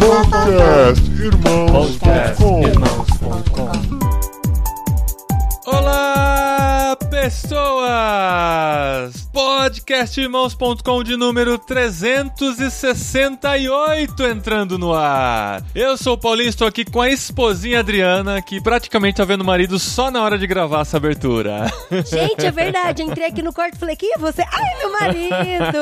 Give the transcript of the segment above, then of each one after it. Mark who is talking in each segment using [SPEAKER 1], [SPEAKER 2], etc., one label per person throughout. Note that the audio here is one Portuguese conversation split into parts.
[SPEAKER 1] Podcast Irmãos.com
[SPEAKER 2] Irmãos.com Olá, pessoas! Podcastirmãos.com de número 368 entrando no ar. Eu sou o Paulinho, estou aqui com a esposinha Adriana, que praticamente tá vendo o marido só na hora de gravar essa abertura.
[SPEAKER 3] Gente, é verdade. Entrei aqui no quarto e falei, quem é você? Ai, meu marido!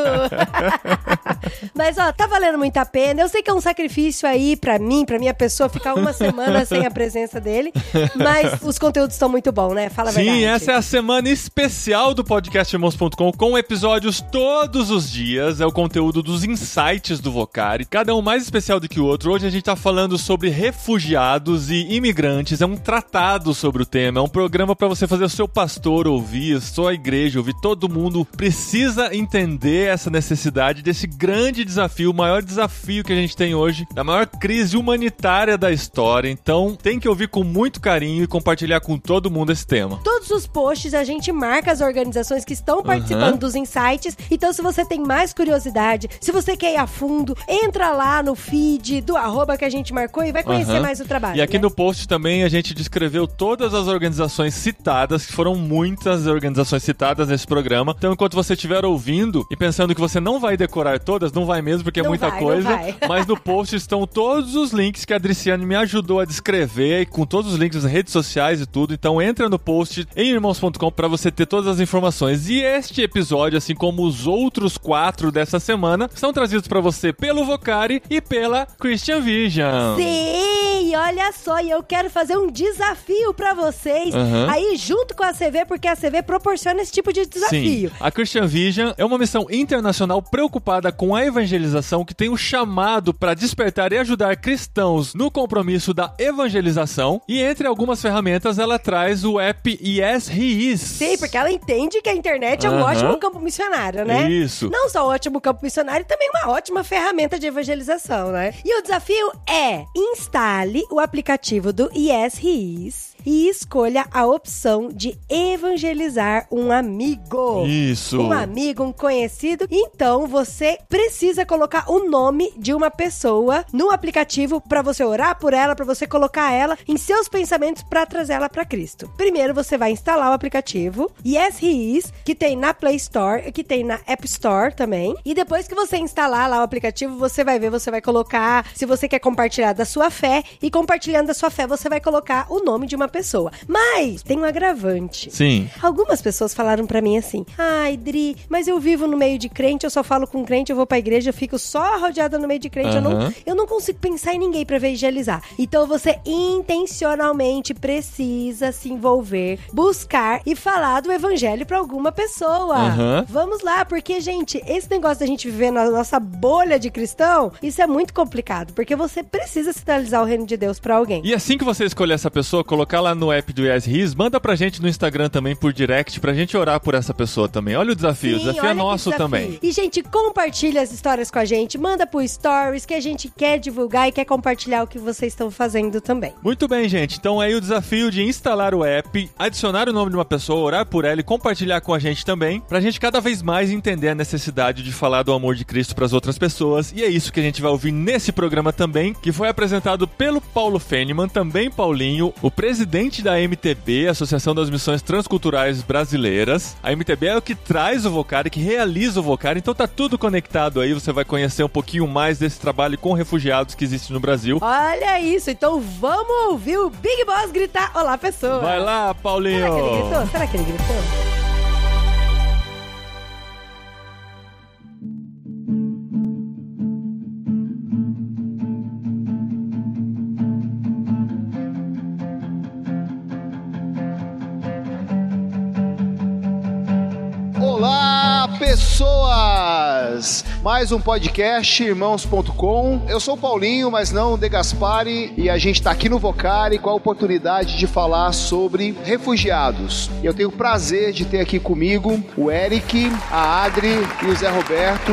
[SPEAKER 3] Mas, ó, tá valendo muito a pena. Eu sei que é um sacrifício aí pra mim, pra minha pessoa, ficar uma semana sem a presença dele. Mas os conteúdos estão muito bons, né? Fala a
[SPEAKER 2] Sim,
[SPEAKER 3] verdade.
[SPEAKER 2] essa é a semana especial do podcastirmãos.com com episódios todos os dias. É o conteúdo dos insights do Vocari, cada um mais especial do que o outro. Hoje a gente tá falando sobre refugiados e imigrantes. É um tratado sobre o tema, é um programa para você fazer o seu pastor ouvir, a sua igreja ouvir. Todo mundo precisa entender essa necessidade desse grande desafio, o maior desafio que a gente tem hoje, da maior crise humanitária da história. Então, tem que ouvir com muito carinho e compartilhar com todo mundo esse tema.
[SPEAKER 3] Todos os posts a gente marca as organizações que estão participando dos insights. Então, se você tem mais curiosidade, se você quer ir a fundo, entra lá no feed do arroba que a gente marcou e vai conhecer
[SPEAKER 2] Aham.
[SPEAKER 3] mais o trabalho.
[SPEAKER 2] E aqui
[SPEAKER 3] né?
[SPEAKER 2] no post também a gente descreveu todas as organizações citadas, que foram muitas organizações citadas nesse programa. Então, enquanto você estiver ouvindo e pensando que você não vai decorar todas, não vai mesmo, porque é
[SPEAKER 3] Não
[SPEAKER 2] muita
[SPEAKER 3] vai,
[SPEAKER 2] coisa. Mas no post estão todos os links que a Adriciane me ajudou a descrever, e com todos os links das redes sociais e tudo. Então, entra no post em irmãos.com para você ter todas as informações. E este episódio, assim como os outros quatro dessa semana, são trazidos para você pelo Vocari e pela Christian Vision.
[SPEAKER 3] Sim, olha só, e eu quero fazer um desafio pra vocês
[SPEAKER 2] Aham.
[SPEAKER 3] aí junto com a CV, porque a CV proporciona esse tipo de desafio.
[SPEAKER 2] Sim. A Christian Vision é uma missão internacional preocupada com a evangelização que tem o chamado para despertar e ajudar cristãos no compromisso da evangelização. E entre algumas ferramentas, ela traz o app Yes He Is.
[SPEAKER 3] Sim, porque ela entende que a internet é um
[SPEAKER 2] Aham.
[SPEAKER 3] ótimo campo missionário, né?
[SPEAKER 2] Isso.
[SPEAKER 3] Não só um ótimo campo missionário, também uma ótima ferramenta de evangelização, né? E o desafio é: instale o aplicativo do Yes He Is e escolha a opção de evangelizar um amigo.
[SPEAKER 2] Isso.
[SPEAKER 3] Um amigo, um conhecido. Então você precisa colocar o nome de uma pessoa no aplicativo pra você orar por ela, pra você colocar ela em seus pensamentos pra trazer ela pra Cristo. Primeiro você vai instalar o aplicativo Yes He Is, que tem na Play Store, que tem na App Store também. E depois que você instalar lá o aplicativo, você vai ver, você vai colocar se você quer compartilhar da sua fé e compartilhando da sua fé, você vai colocar o nome de uma pessoa. Mas tem um agravante.
[SPEAKER 2] Sim.
[SPEAKER 3] Algumas pessoas falaram pra mim assim: ai, Dri, mas eu vivo no meio de crente, eu só falo com crente, eu vou pra igreja, eu fico só rodeada no meio de crente, eu, não, eu não consigo pensar em ninguém pra evangelizar. Então você intencionalmente precisa se envolver, buscar e falar do evangelho pra alguma pessoa.
[SPEAKER 2] Aham.
[SPEAKER 3] Vamos lá, porque, gente, esse negócio da gente viver na nossa bolha de cristão, isso é muito complicado, porque você precisa sinalizar o reino de Deus pra alguém.
[SPEAKER 2] E assim que você escolher essa pessoa, colocar lá no app do Yes Is, manda pra gente no Instagram também por direct pra gente orar por essa pessoa também. Olha o desafio, o
[SPEAKER 3] Sim,
[SPEAKER 2] desafio
[SPEAKER 3] olha
[SPEAKER 2] é nosso
[SPEAKER 3] desafio.
[SPEAKER 2] também.
[SPEAKER 3] E, gente, compartilha as histórias com a gente. Manda pro Stories que a gente quer divulgar e quer compartilhar o que vocês estão fazendo também.
[SPEAKER 2] Muito bem, gente. Então aí o desafio de instalar o app, adicionar o nome de uma pessoa, orar por ela e compartilhar com a gente também, pra gente cada vez mais entender a necessidade de falar do amor de Cristo pras outras pessoas. E é isso que a gente vai ouvir nesse programa também, que foi apresentado pelo Paulo Feniman, também Paulinho, o presidente da MTB, Associação das Missões Transculturais Brasileiras. A MTB é o que traz o Vocari, que realiza o Vocari, então tá tudo conectado aí, você vai conhecer um pouquinho mais desse trabalho com refugiados que existe no Brasil.
[SPEAKER 3] Olha isso, então vamos ouvir o Big Boss gritar Olá, pessoa.
[SPEAKER 2] Vai lá, Paulinho!
[SPEAKER 3] Será que ele gritou? Será que ele gritou?
[SPEAKER 4] Olá, pessoas! Mais um podcast, irmãos.com. Eu sou o Paulinho, mas não o De Gaspari, e a gente está aqui no Vocari com a oportunidade de falar sobre refugiados. E eu tenho o prazer de ter aqui comigo o Eric, a Adri e o Zé Roberto.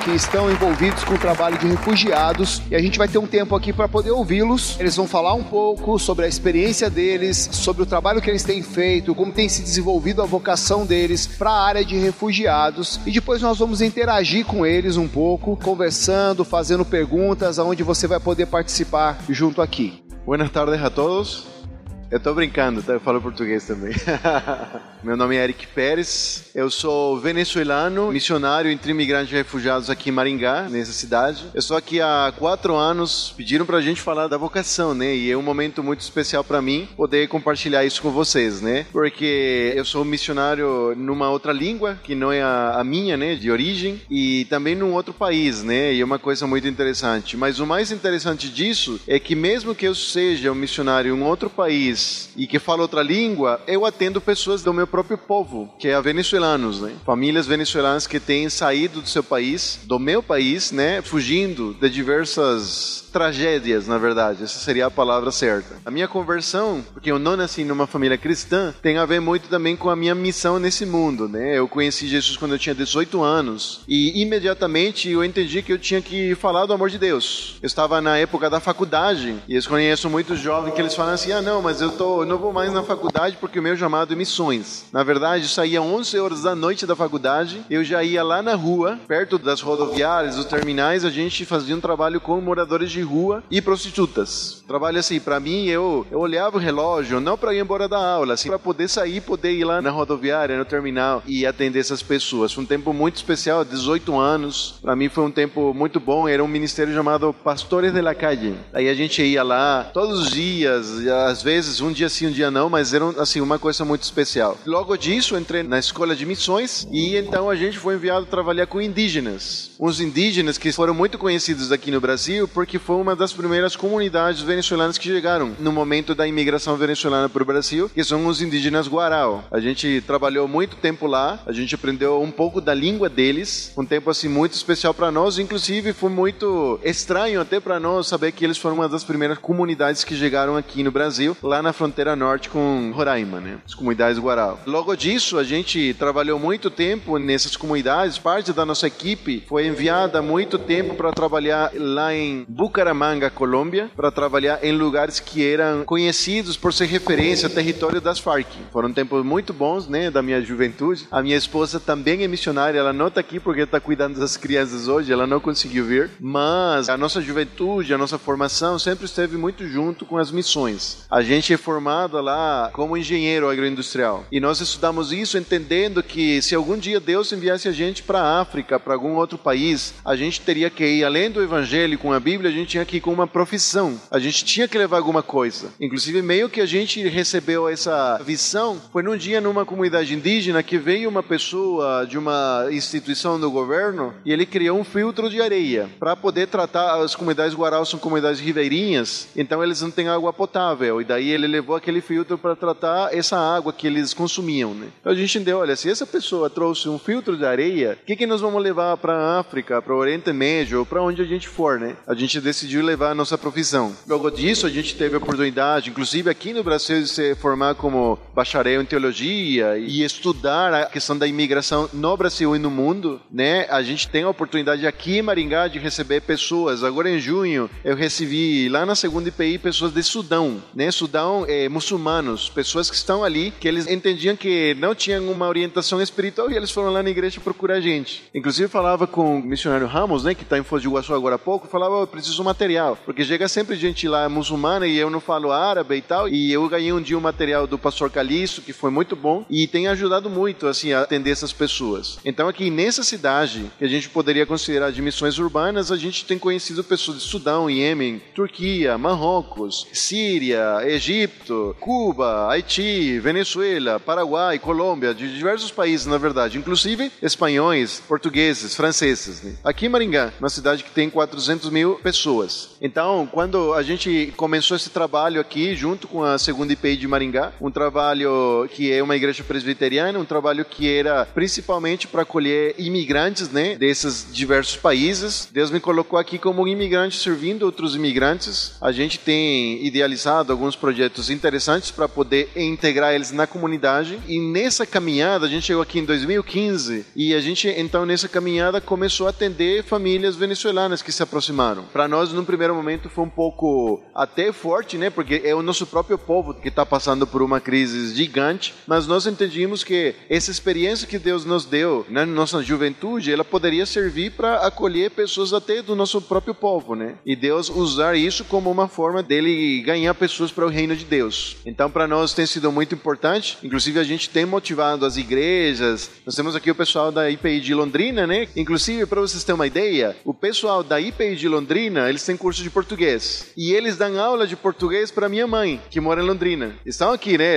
[SPEAKER 4] Que estão envolvidos com o trabalho de refugiados e a gente vai ter um tempo aqui para poder ouvi-los. Eles vão falar um pouco sobre a experiência deles, sobre o trabalho que eles têm feito, como tem se desenvolvido a vocação deles para a área de refugiados e depois nós vamos interagir com eles um pouco, conversando, fazendo perguntas, aonde você vai poder participar junto aqui.
[SPEAKER 5] Buenas tardes a todos. Eu tô brincando, tá? Eu falo português também. Meu nome é Eric Pérez. Eu sou venezuelano, missionário entre imigrantes e refugiados aqui em Maringá, nessa cidade. Eu estou aqui há quatro anos. Pediram pra gente falar da vocação, né? E é um momento muito especial para mim poder compartilhar isso com vocês, né? Porque eu sou missionário numa outra língua que não é a, minha, né? De origem e também num outro país, né? E é uma coisa muito interessante. Mas o mais interessante disso é que mesmo que eu seja um missionário em outro país e que fala outra língua, eu atendo pessoas do meu próprio povo, que é venezuelanos, né? Famílias venezuelanas que têm saído do seu país, do meu país, né? Fugindo de diversas tragédias, na verdade. Essa seria a palavra certa. A minha conversão, porque eu não nasci numa família cristã, tem a ver muito também com a minha missão nesse mundo, né? Eu conheci Jesus quando eu tinha 18 anos e imediatamente eu entendi que eu tinha que falar do amor de Deus. Eu estava na época da faculdade e eu conheço muitos jovens que eles falam assim: "Ah, não, mas eu tô, eu não vou mais na faculdade porque o meu chamado é missões". Na verdade, eu saía 11 horas da noite da faculdade, eu já ia lá na rua, perto das rodoviárias, dos terminais, a gente fazia um trabalho com moradores de de rua e prostitutas. Trabalho assim, para mim, eu, eu olhava o relógio, não para ir embora da aula, assim, para poder sair, poder ir lá na rodoviária, no terminal e atender essas pessoas. Foi um tempo muito especial, 18 anos. Para mim foi um tempo muito bom. Era um ministério chamado Pastores de la Calle. Aí a gente ia lá todos os dias, às vezes um dia sim, um dia não, mas era assim uma coisa muito especial. Logo disso, entrei na escola de missões e então a gente foi enviado trabalhar com indígenas. Uns indígenas que foram muito conhecidos aqui no Brasil porque foi uma das primeiras comunidades venezuelanas que chegaram no momento da imigração venezuelana para o Brasil, que são os indígenas Guarau. A gente trabalhou muito tempo lá, a gente aprendeu um pouco da língua deles, um tempo assim muito especial para nós, inclusive foi muito estranho até para nós saber que eles foram uma das primeiras comunidades que chegaram aqui no Brasil, lá na fronteira norte com Roraima, né? As comunidades Guarau. Logo disso, a gente trabalhou muito tempo nessas comunidades, parte da nossa equipe foi enviada muito tempo para trabalhar lá em Buca Bucaramanga, Colômbia, para trabalhar em lugares que eram conhecidos por ser referência ao território das Farc. Foram tempos muito bons, né, da minha juventude. A minha esposa também é missionária, ela não está aqui porque está cuidando das crianças hoje, ela não conseguiu vir, mas a nossa juventude, a nossa formação sempre esteve muito junto com as missões. A gente é formado lá como engenheiro agroindustrial e nós estudamos isso entendendo que se algum dia Deus enviasse a gente para África, para algum outro país, a gente teria que ir além do evangelho com a Bíblia, a gente tinha que ir com uma profissão. A gente tinha que levar alguma coisa. Inclusive, meio que a gente recebeu essa visão foi num dia numa comunidade indígena que veio uma pessoa de uma instituição do governo e ele criou um filtro de areia para poder tratar as comunidades guarau são comunidades ribeirinhas, então eles não têm água potável e daí ele levou aquele filtro para tratar essa água que eles consumiam, né? Então a gente entendeu, olha, se essa pessoa trouxe um filtro de areia, o que que nós vamos levar para a África, para o Oriente Médio, para onde a gente for, né? A gente decidiu decidiu levar a nossa profissão. Logo disso, a gente teve a oportunidade, inclusive aqui no Brasil, de se formar como bacharel em teologia e estudar a questão da imigração no Brasil e no mundo, né? A gente tem a oportunidade aqui em Maringá de receber pessoas. Agora em junho, eu recebi lá na segunda IPI pessoas de Sudão, né? Sudão, é, muçulmanos, pessoas que estão ali, que eles entendiam que não tinham uma orientação espiritual e eles foram lá na igreja procurar gente. Inclusive falava com o missionário Ramos, né? Que está em Foz do Iguaçu agora há pouco, falava, eu preciso material, porque chega sempre gente lá muçulmana e eu não falo árabe e tal, e eu ganhei um dia um material do pastor Calixto, que foi muito bom, e tem ajudado muito, assim, a atender essas pessoas. Então aqui nessa cidade, que a gente poderia considerar de missões urbanas, a gente tem conhecido pessoas de Sudão, Iêmen, Turquia, Marrocos, Síria, Egito, Cuba, Haiti, Venezuela, Paraguai, Colômbia, de diversos países, na verdade, inclusive espanhóis, portugueses, franceses. Né? Aqui em Maringá, uma cidade que tem 400 mil pessoas, pessoas. Então, quando a gente começou esse trabalho aqui, junto com a segunda IPI de Maringá, um trabalho que é uma igreja presbiteriana, um trabalho que era principalmente para acolher imigrantes, né, desses diversos países. Deus me colocou aqui como um imigrante servindo outros imigrantes. A gente tem idealizado alguns projetos interessantes para poder integrar eles na comunidade. E nessa caminhada, a gente chegou aqui em 2015 e a gente, então, nessa caminhada começou a atender famílias venezuelanas que se aproximaram. Para nós, num primeiro momento, foi um pouco até forte, né? Porque é o nosso próprio povo que está passando por uma crise gigante, mas nós entendimos que essa experiência que Deus nos deu na nossa juventude, ela poderia servir para acolher pessoas até do nosso próprio povo, né? E Deus usar isso como uma forma dele ganhar pessoas para o reino de Deus. Então, para nós tem sido muito importante. Inclusive, a gente tem motivado as igrejas. Nós temos aqui o pessoal da IPI de Londrina, né? Inclusive, para vocês terem uma ideia, o pessoal da IPI de Londrina, eles têm curso de português. E eles dão aula de português para minha mãe, que mora em Londrina. Estão aqui, né?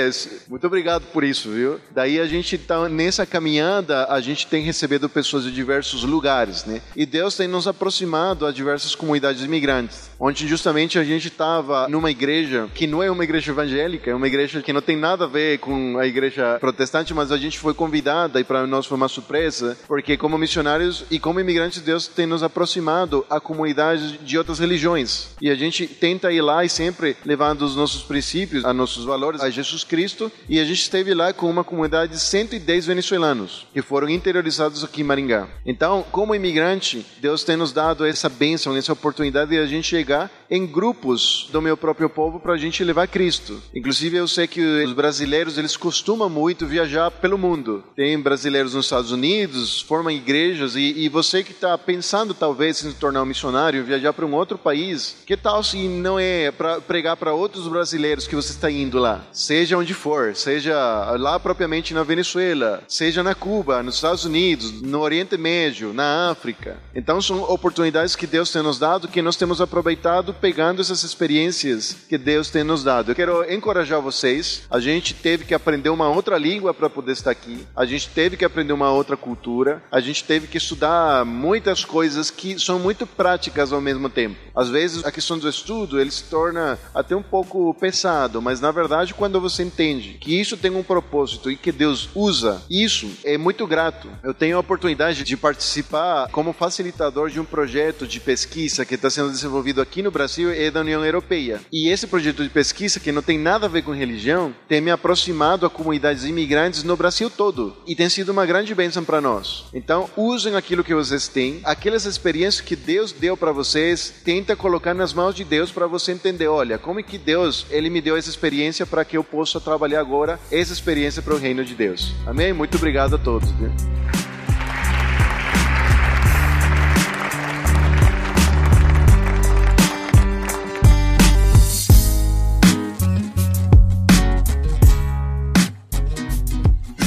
[SPEAKER 5] Muito obrigado por isso, viu? Daí a gente tá nessa caminhada, a gente tem recebido pessoas de diversos lugares, né? E Deus tem nos aproximado a diversas comunidades imigrantes. Ontem justamente a gente estava numa igreja que não é uma igreja evangélica, é uma igreja que não tem nada a ver com a igreja protestante, mas a gente foi convidada e para nós foi uma surpresa, porque como missionários e como imigrantes Deus tem nos aproximado a comunidades de outras religiões. E a gente tenta ir lá e sempre levando os nossos princípios, a nossos valores a Jesus Cristo, e a gente esteve lá com uma comunidade de 110 venezuelanos que foram interiorizados aqui em Maringá. Então, como imigrante, Deus tem nos dado essa bênção, essa oportunidade de a gente chegar em grupos do meu próprio povo para a gente levar Cristo. Inclusive, eu sei que os brasileiros eles costumam muito viajar pelo mundo. Tem brasileiros nos Estados Unidos, formam igrejas e, e você que está pensando talvez em se tornar um missionário, viajar para um outro país, que tal se não é para pregar para outros brasileiros que você está indo lá, seja onde for, seja lá propriamente na Venezuela, seja na Cuba, nos Estados Unidos, no Oriente Médio, na África. Então são oportunidades que Deus tem nos dado que nós temos aproveitado pegando essas experiências que Deus tem nos dado. Eu quero encorajar vocês. A gente teve que aprender uma outra língua para poder estar aqui. A gente teve que aprender uma outra cultura. A gente teve que estudar muitas coisas que são muito práticas ao mesmo tempo. Às vezes a questão do estudo ele se torna até um pouco pesado, mas na verdade quando você entende que isso tem um propósito e que Deus usa isso, é muito grato. Eu tenho a oportunidade de participar como facilitador de um projeto de pesquisa que está sendo desenvolvido aqui no Brasil e da União Europeia. E esse projeto de pesquisa, que não tem nada a ver com religião, tem me aproximado a comunidades imigrantes no Brasil todo. E tem sido uma grande bênção para nós. Então, usem aquilo que vocês têm, aquelas experiências que Deus deu para vocês, tenta colocar nas mãos de Deus para você entender, olha, como é que Deus, ele me deu essa experiência para que eu possa trabalhar agora essa experiência para o reino de Deus. Amém? Muito obrigado a todos.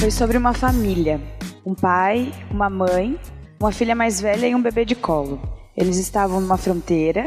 [SPEAKER 6] Foi sobre uma família. Um pai, uma mãe, uma filha mais velha e um bebê de colo. Eles estavam numa fronteira,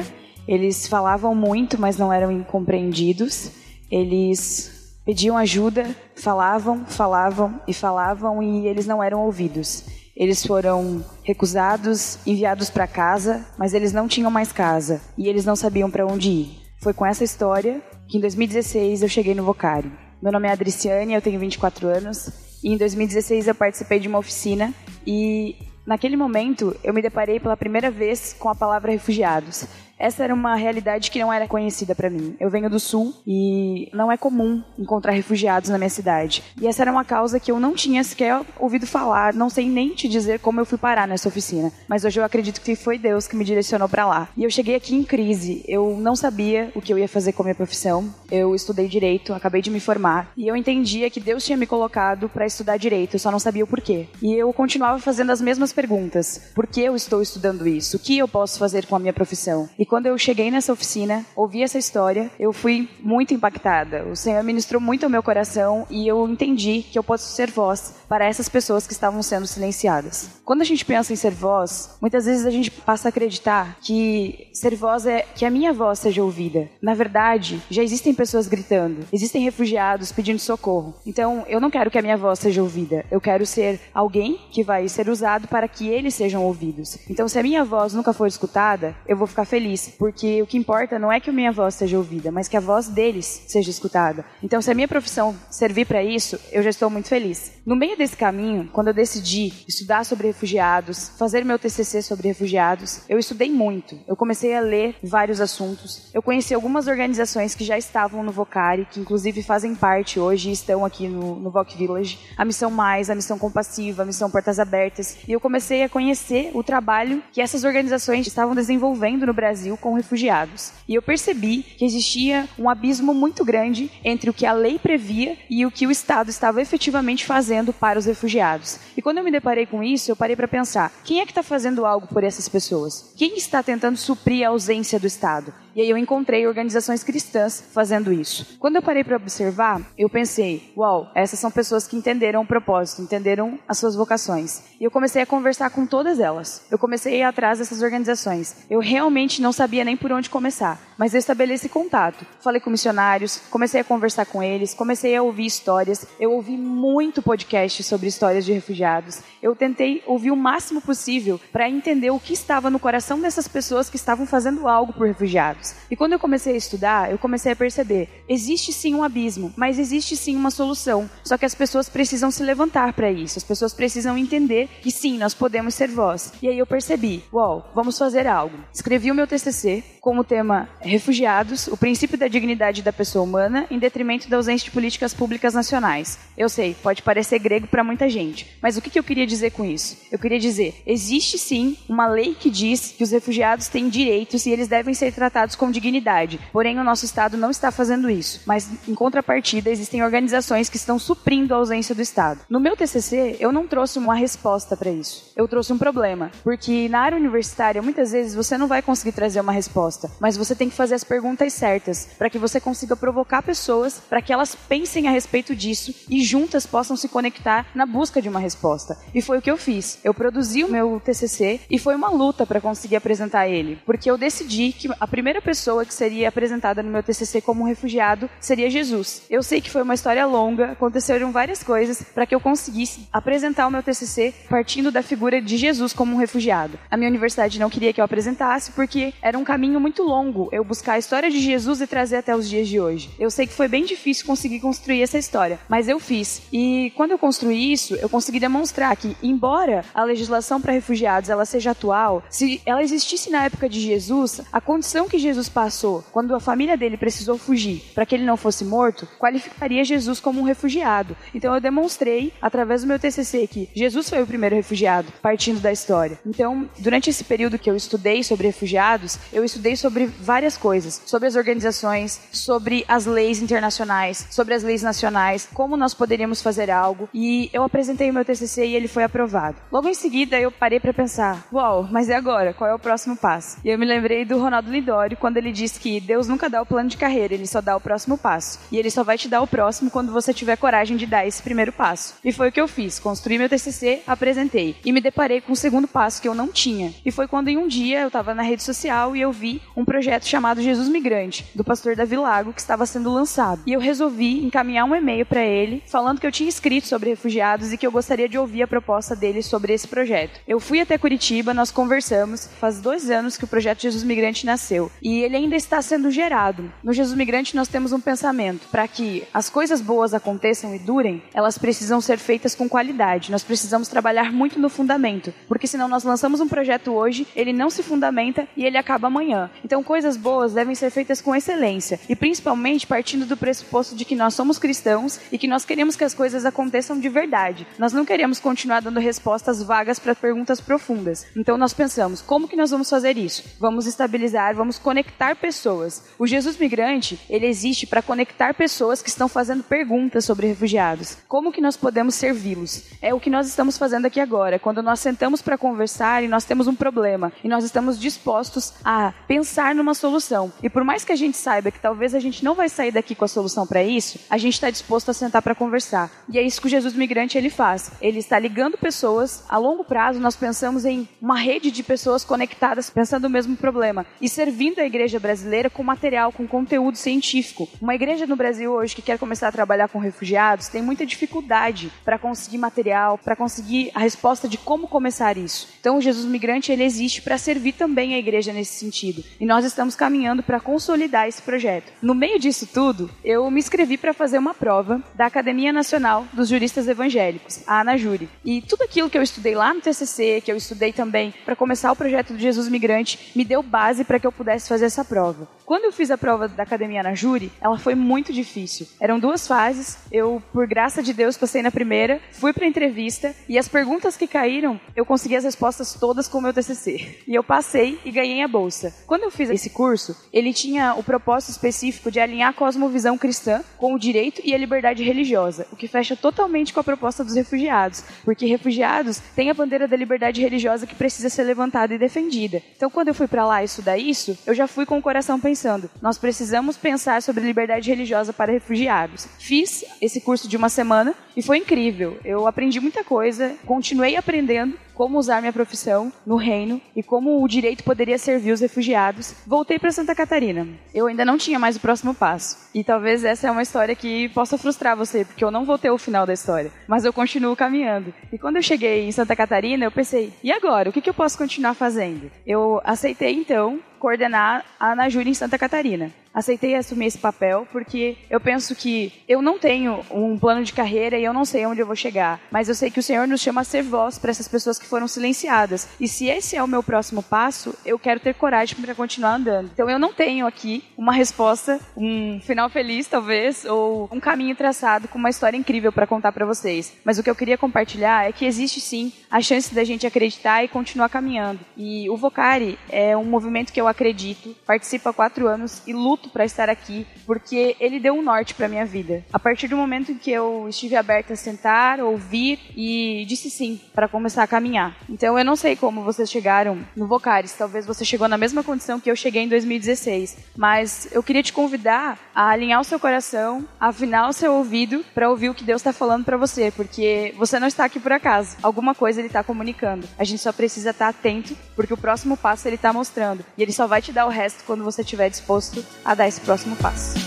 [SPEAKER 6] eles falavam muito, mas não eram compreendidos. Eles pediam ajuda, falavam, falavam e falavam e eles não eram ouvidos. Eles foram recusados, enviados para casa, mas eles não tinham mais casa e eles não sabiam para onde ir. Foi com essa história que em 2016 eu cheguei no Vocário. Meu nome é Adriciane, eu tenho 24 anos e em 2016 eu participei de uma oficina e naquele momento eu me deparei pela primeira vez com a palavra refugiados. Essa era uma realidade que não era conhecida para mim. Eu venho do sul e não é comum encontrar refugiados na minha cidade. E essa era uma causa que eu não tinha sequer ouvido falar, não sei nem te dizer como eu fui parar nessa oficina. Mas hoje eu acredito que foi Deus que me direcionou para lá. E eu cheguei aqui em crise. Eu não sabia o que eu ia fazer com a minha profissão. Eu estudei direito, acabei de me formar e eu entendia que Deus tinha me colocado para estudar direito, eu só não sabia o porquê. E eu continuava fazendo as mesmas perguntas. Por que eu estou estudando isso? O que eu posso fazer com a minha profissão? E quando eu cheguei nessa oficina, ouvi essa história, eu fui muito impactada. O Senhor ministrou muito ao meu coração e eu entendi que eu posso ser voz para essas pessoas que estavam sendo silenciadas. Quando a gente pensa em ser voz, muitas vezes a gente passa a acreditar que ser voz é que a minha voz seja ouvida. Na verdade, já existem pessoas gritando, existem refugiados pedindo socorro. Então, eu não quero que a minha voz seja ouvida. Eu quero ser alguém que vai ser usado para que eles sejam ouvidos. Então, se a minha voz nunca for escutada, eu vou ficar feliz feliz, porque o que importa não é que a minha voz seja ouvida, mas que a voz deles seja escutada. Então, se a minha profissão servir para isso, eu já estou muito feliz. No meio desse caminho, quando eu decidi estudar sobre refugiados, fazer meu TCC sobre refugiados, eu estudei muito. Eu comecei a ler vários assuntos. Eu conheci algumas organizações que já estavam no Vocari, que inclusive fazem parte hoje e estão aqui no, no Voc Village. A Missão Mais, a Missão Compassiva, a Missão Portas Abertas. E eu comecei a conhecer o trabalho que essas organizações estavam desenvolvendo no Brasil com refugiados. E eu percebi que existia um abismo muito grande entre o que a lei previa e o que o Estado estava efetivamente fazendo fazendo para os refugiados. E quando eu me deparei com isso, eu parei para pensar: quem é que está fazendo algo por essas pessoas? Quem está tentando suprir a ausência do Estado? E aí eu encontrei organizações cristãs fazendo isso. Quando eu parei para observar, eu pensei: uau, essas são pessoas que entenderam o propósito, entenderam as suas vocações. E eu comecei a conversar com todas elas. Eu comecei a ir atrás dessas organizações. Eu realmente não sabia nem por onde começar, mas eu estabeleci contato. Falei com missionários, comecei a conversar com eles, comecei a ouvir histórias. Eu ouvi muito podcast sobre histórias de refugiados. Eu tentei ouvir o máximo possível para entender o que estava no coração dessas pessoas que estavam fazendo algo por refugiados. E quando eu comecei a estudar, eu comecei a perceber: existe sim um abismo, mas existe sim uma solução. Só que as pessoas precisam se levantar para isso, as pessoas precisam entender que sim, nós podemos ser voz. E aí eu percebi: uau, vamos fazer algo. Escrevi o meu TCC com o tema Refugiados, o princípio da dignidade da pessoa humana em detrimento da ausência de políticas públicas nacionais. Eu sei, pode parecer grego para muita gente, mas o que eu queria dizer com isso? Eu queria dizer: existe sim uma lei que diz que os refugiados têm direitos e eles devem ser tratados com dignidade. Porém, o nosso Estado não está fazendo isso. Mas, em contrapartida, existem organizações que estão suprindo a ausência do Estado. No meu TCC, eu não trouxe uma resposta para isso. Eu trouxe um problema. Porque na área universitária, muitas vezes, você não vai conseguir trazer uma resposta. Mas você tem que fazer as perguntas certas para que você consiga provocar pessoas para que elas pensem a respeito disso e juntas possam se conectar na busca de uma resposta. E foi o que eu fiz. Eu produzi o meu TCC e foi uma luta para conseguir apresentar ele. Porque eu decidi que a primeira pessoa que seria apresentada no meu TCC como um refugiado seria Jesus. Eu sei que foi uma história longa, aconteceram várias coisas para que eu conseguisse apresentar o meu TCC partindo da figura de Jesus como um refugiado. A minha universidade não queria que eu apresentasse porque era um caminho muito longo eu buscar a história de Jesus e trazer até os dias de hoje. Eu sei que foi bem difícil conseguir construir essa história, mas eu fiz. E quando eu construí isso, eu consegui demonstrar que, embora a legislação para refugiados ela seja atual, se ela existisse na época de Jesus, a condição que Jesus passou quando a família dele precisou fugir para que ele não fosse morto, qualificaria Jesus como um refugiado. Então eu demonstrei, através do meu TCC, que Jesus foi o primeiro refugiado, partindo da história. Então, durante esse período que eu estudei sobre refugiados, eu estudei sobre várias coisas: sobre as organizações, sobre as leis internacionais, sobre as leis nacionais, como nós poderíamos fazer algo. E eu apresentei o meu TCC e ele foi aprovado. Logo em seguida, eu parei para pensar: uau, mas e agora? Qual é o próximo passo? E eu me lembrei do Ronaldo Lindório quando ele diz que Deus nunca dá o plano de carreira, ele só dá o próximo passo. E ele só vai te dar o próximo quando você tiver coragem de dar esse primeiro passo. E foi o que eu fiz. Construí meu TCC, apresentei. E me deparei com o segundo passo que eu não tinha. E foi quando em um dia eu estava na rede social e eu vi um projeto chamado Jesus Migrante, do pastor Davi Lago, que estava sendo lançado. E eu resolvi encaminhar um e-mail para ele, falando que eu tinha escrito sobre refugiados e que eu gostaria de ouvir a proposta dele sobre esse projeto. Eu fui até Curitiba, nós conversamos. Faz dois anos que o projeto Jesus Migrante nasceu. E ele ainda está sendo gerado. No Jesus Migrante nós temos um pensamento, para que as coisas boas aconteçam e durem, elas precisam ser feitas com qualidade. Nós precisamos trabalhar muito no fundamento, porque senão nós lançamos um projeto hoje, ele não se fundamenta e ele acaba amanhã. Então coisas boas devem ser feitas com excelência e principalmente partindo do pressuposto de que nós somos cristãos e que nós queremos que as coisas aconteçam de verdade. Nós não queremos continuar dando respostas vagas para perguntas profundas. Então nós pensamos, como que nós vamos fazer isso? Vamos estabilizar, vamos conectar conectar pessoas. O Jesus Migrante, ele existe para conectar pessoas que estão fazendo perguntas sobre refugiados. Como que nós podemos servi-los? É o que nós estamos fazendo aqui agora, quando nós sentamos para conversar e nós temos um problema e nós estamos dispostos a pensar numa solução. E por mais que a gente saiba que talvez a gente não vai sair daqui com a solução para isso, a gente está disposto a sentar para conversar. E é isso que o Jesus Migrante ele faz. Ele está ligando pessoas. A longo prazo, nós pensamos em uma rede de pessoas conectadas pensando o mesmo problema e servindo a igreja brasileira com material, com conteúdo científico. Uma igreja no Brasil hoje que quer começar a trabalhar com refugiados tem muita dificuldade para conseguir material, para conseguir a resposta de como começar isso. Então, o Jesus Migrante ele existe para servir também a igreja nesse nesse sentido. E nós estamos caminhando para consolidar esse projeto. No meio disso tudo, eu me inscrevi para fazer uma prova da Academia Nacional dos Juristas Evangélicos, a ANAJURI. E tudo aquilo que eu estudei lá no TCC, que eu estudei também para começar o projeto do Jesus Migrante, me deu base para que eu pudesse fazer essa prova. Quando eu fiz a prova da Academia ANAJURI, ela foi muito difícil. Eram duas fases. Eu, por graça de Deus, passei na primeira, fui para a entrevista e as perguntas que caíram, eu consegui as respostas todas com o meu TCC. E eu passei e ganhei a bolsa. Quando eu fiz esse curso, ele tinha o propósito específico de alinhar a cosmovisão cristã com o direito e a liberdade religiosa, o que fecha totalmente com a proposta dos refugiados, porque refugiados têm a bandeira da liberdade religiosa que precisa ser levantada e defendida. Então, quando eu fui para lá estudar isso, eu já fui com o coração pensando: nós precisamos pensar sobre liberdade religiosa para refugiados. Fiz esse curso de uma semana e foi incrível. Eu aprendi muita coisa, continuei aprendendo como usar minha profissão no reino e como o direito poderia servir os refugiados. Voltei para Santa Catarina. Eu ainda não tinha mais o próximo passo. E talvez essa é uma história que possa frustrar você, porque eu não vou ter o final da história, mas eu continuo caminhando. E quando eu cheguei em Santa Catarina, eu pensei: e agora? O que eu posso continuar fazendo? Eu aceitei então coordenar a Anajuri em Santa Catarina. Aceitei assumir esse papel porque eu penso que eu não tenho um plano de carreira e eu não sei onde eu vou chegar, mas eu sei que o Senhor nos chama a ser voz para essas pessoas que foram silenciadas. E se esse é o meu próximo passo, eu quero ter coragem para continuar andando. Então eu não tenho aqui uma resposta, um final feliz talvez, ou um caminho traçado com uma história incrível para contar para vocês. Mas o que eu queria compartilhar é que existe sim a chance da gente acreditar e continuar caminhando. E o Vocari é um movimento que eu acredito, participo há quatro anos e luto para estar aqui, porque ele deu um norte para minha vida. A partir do momento em que eu estive aberta a sentar, ouvir e disse sim para começar a caminhar. Então eu não sei como vocês chegaram no Vocares, talvez você chegou na mesma condição que eu cheguei em 2016, mas eu queria te convidar a alinhar o seu coração, afinar o seu ouvido para ouvir o que Deus está falando para você, porque você não está aqui por acaso. Alguma coisa ele está comunicando. A gente só precisa estar tá atento, porque o próximo passo ele está mostrando e ele só vai te dar o resto quando você estiver disposto a dar esse próximo passo.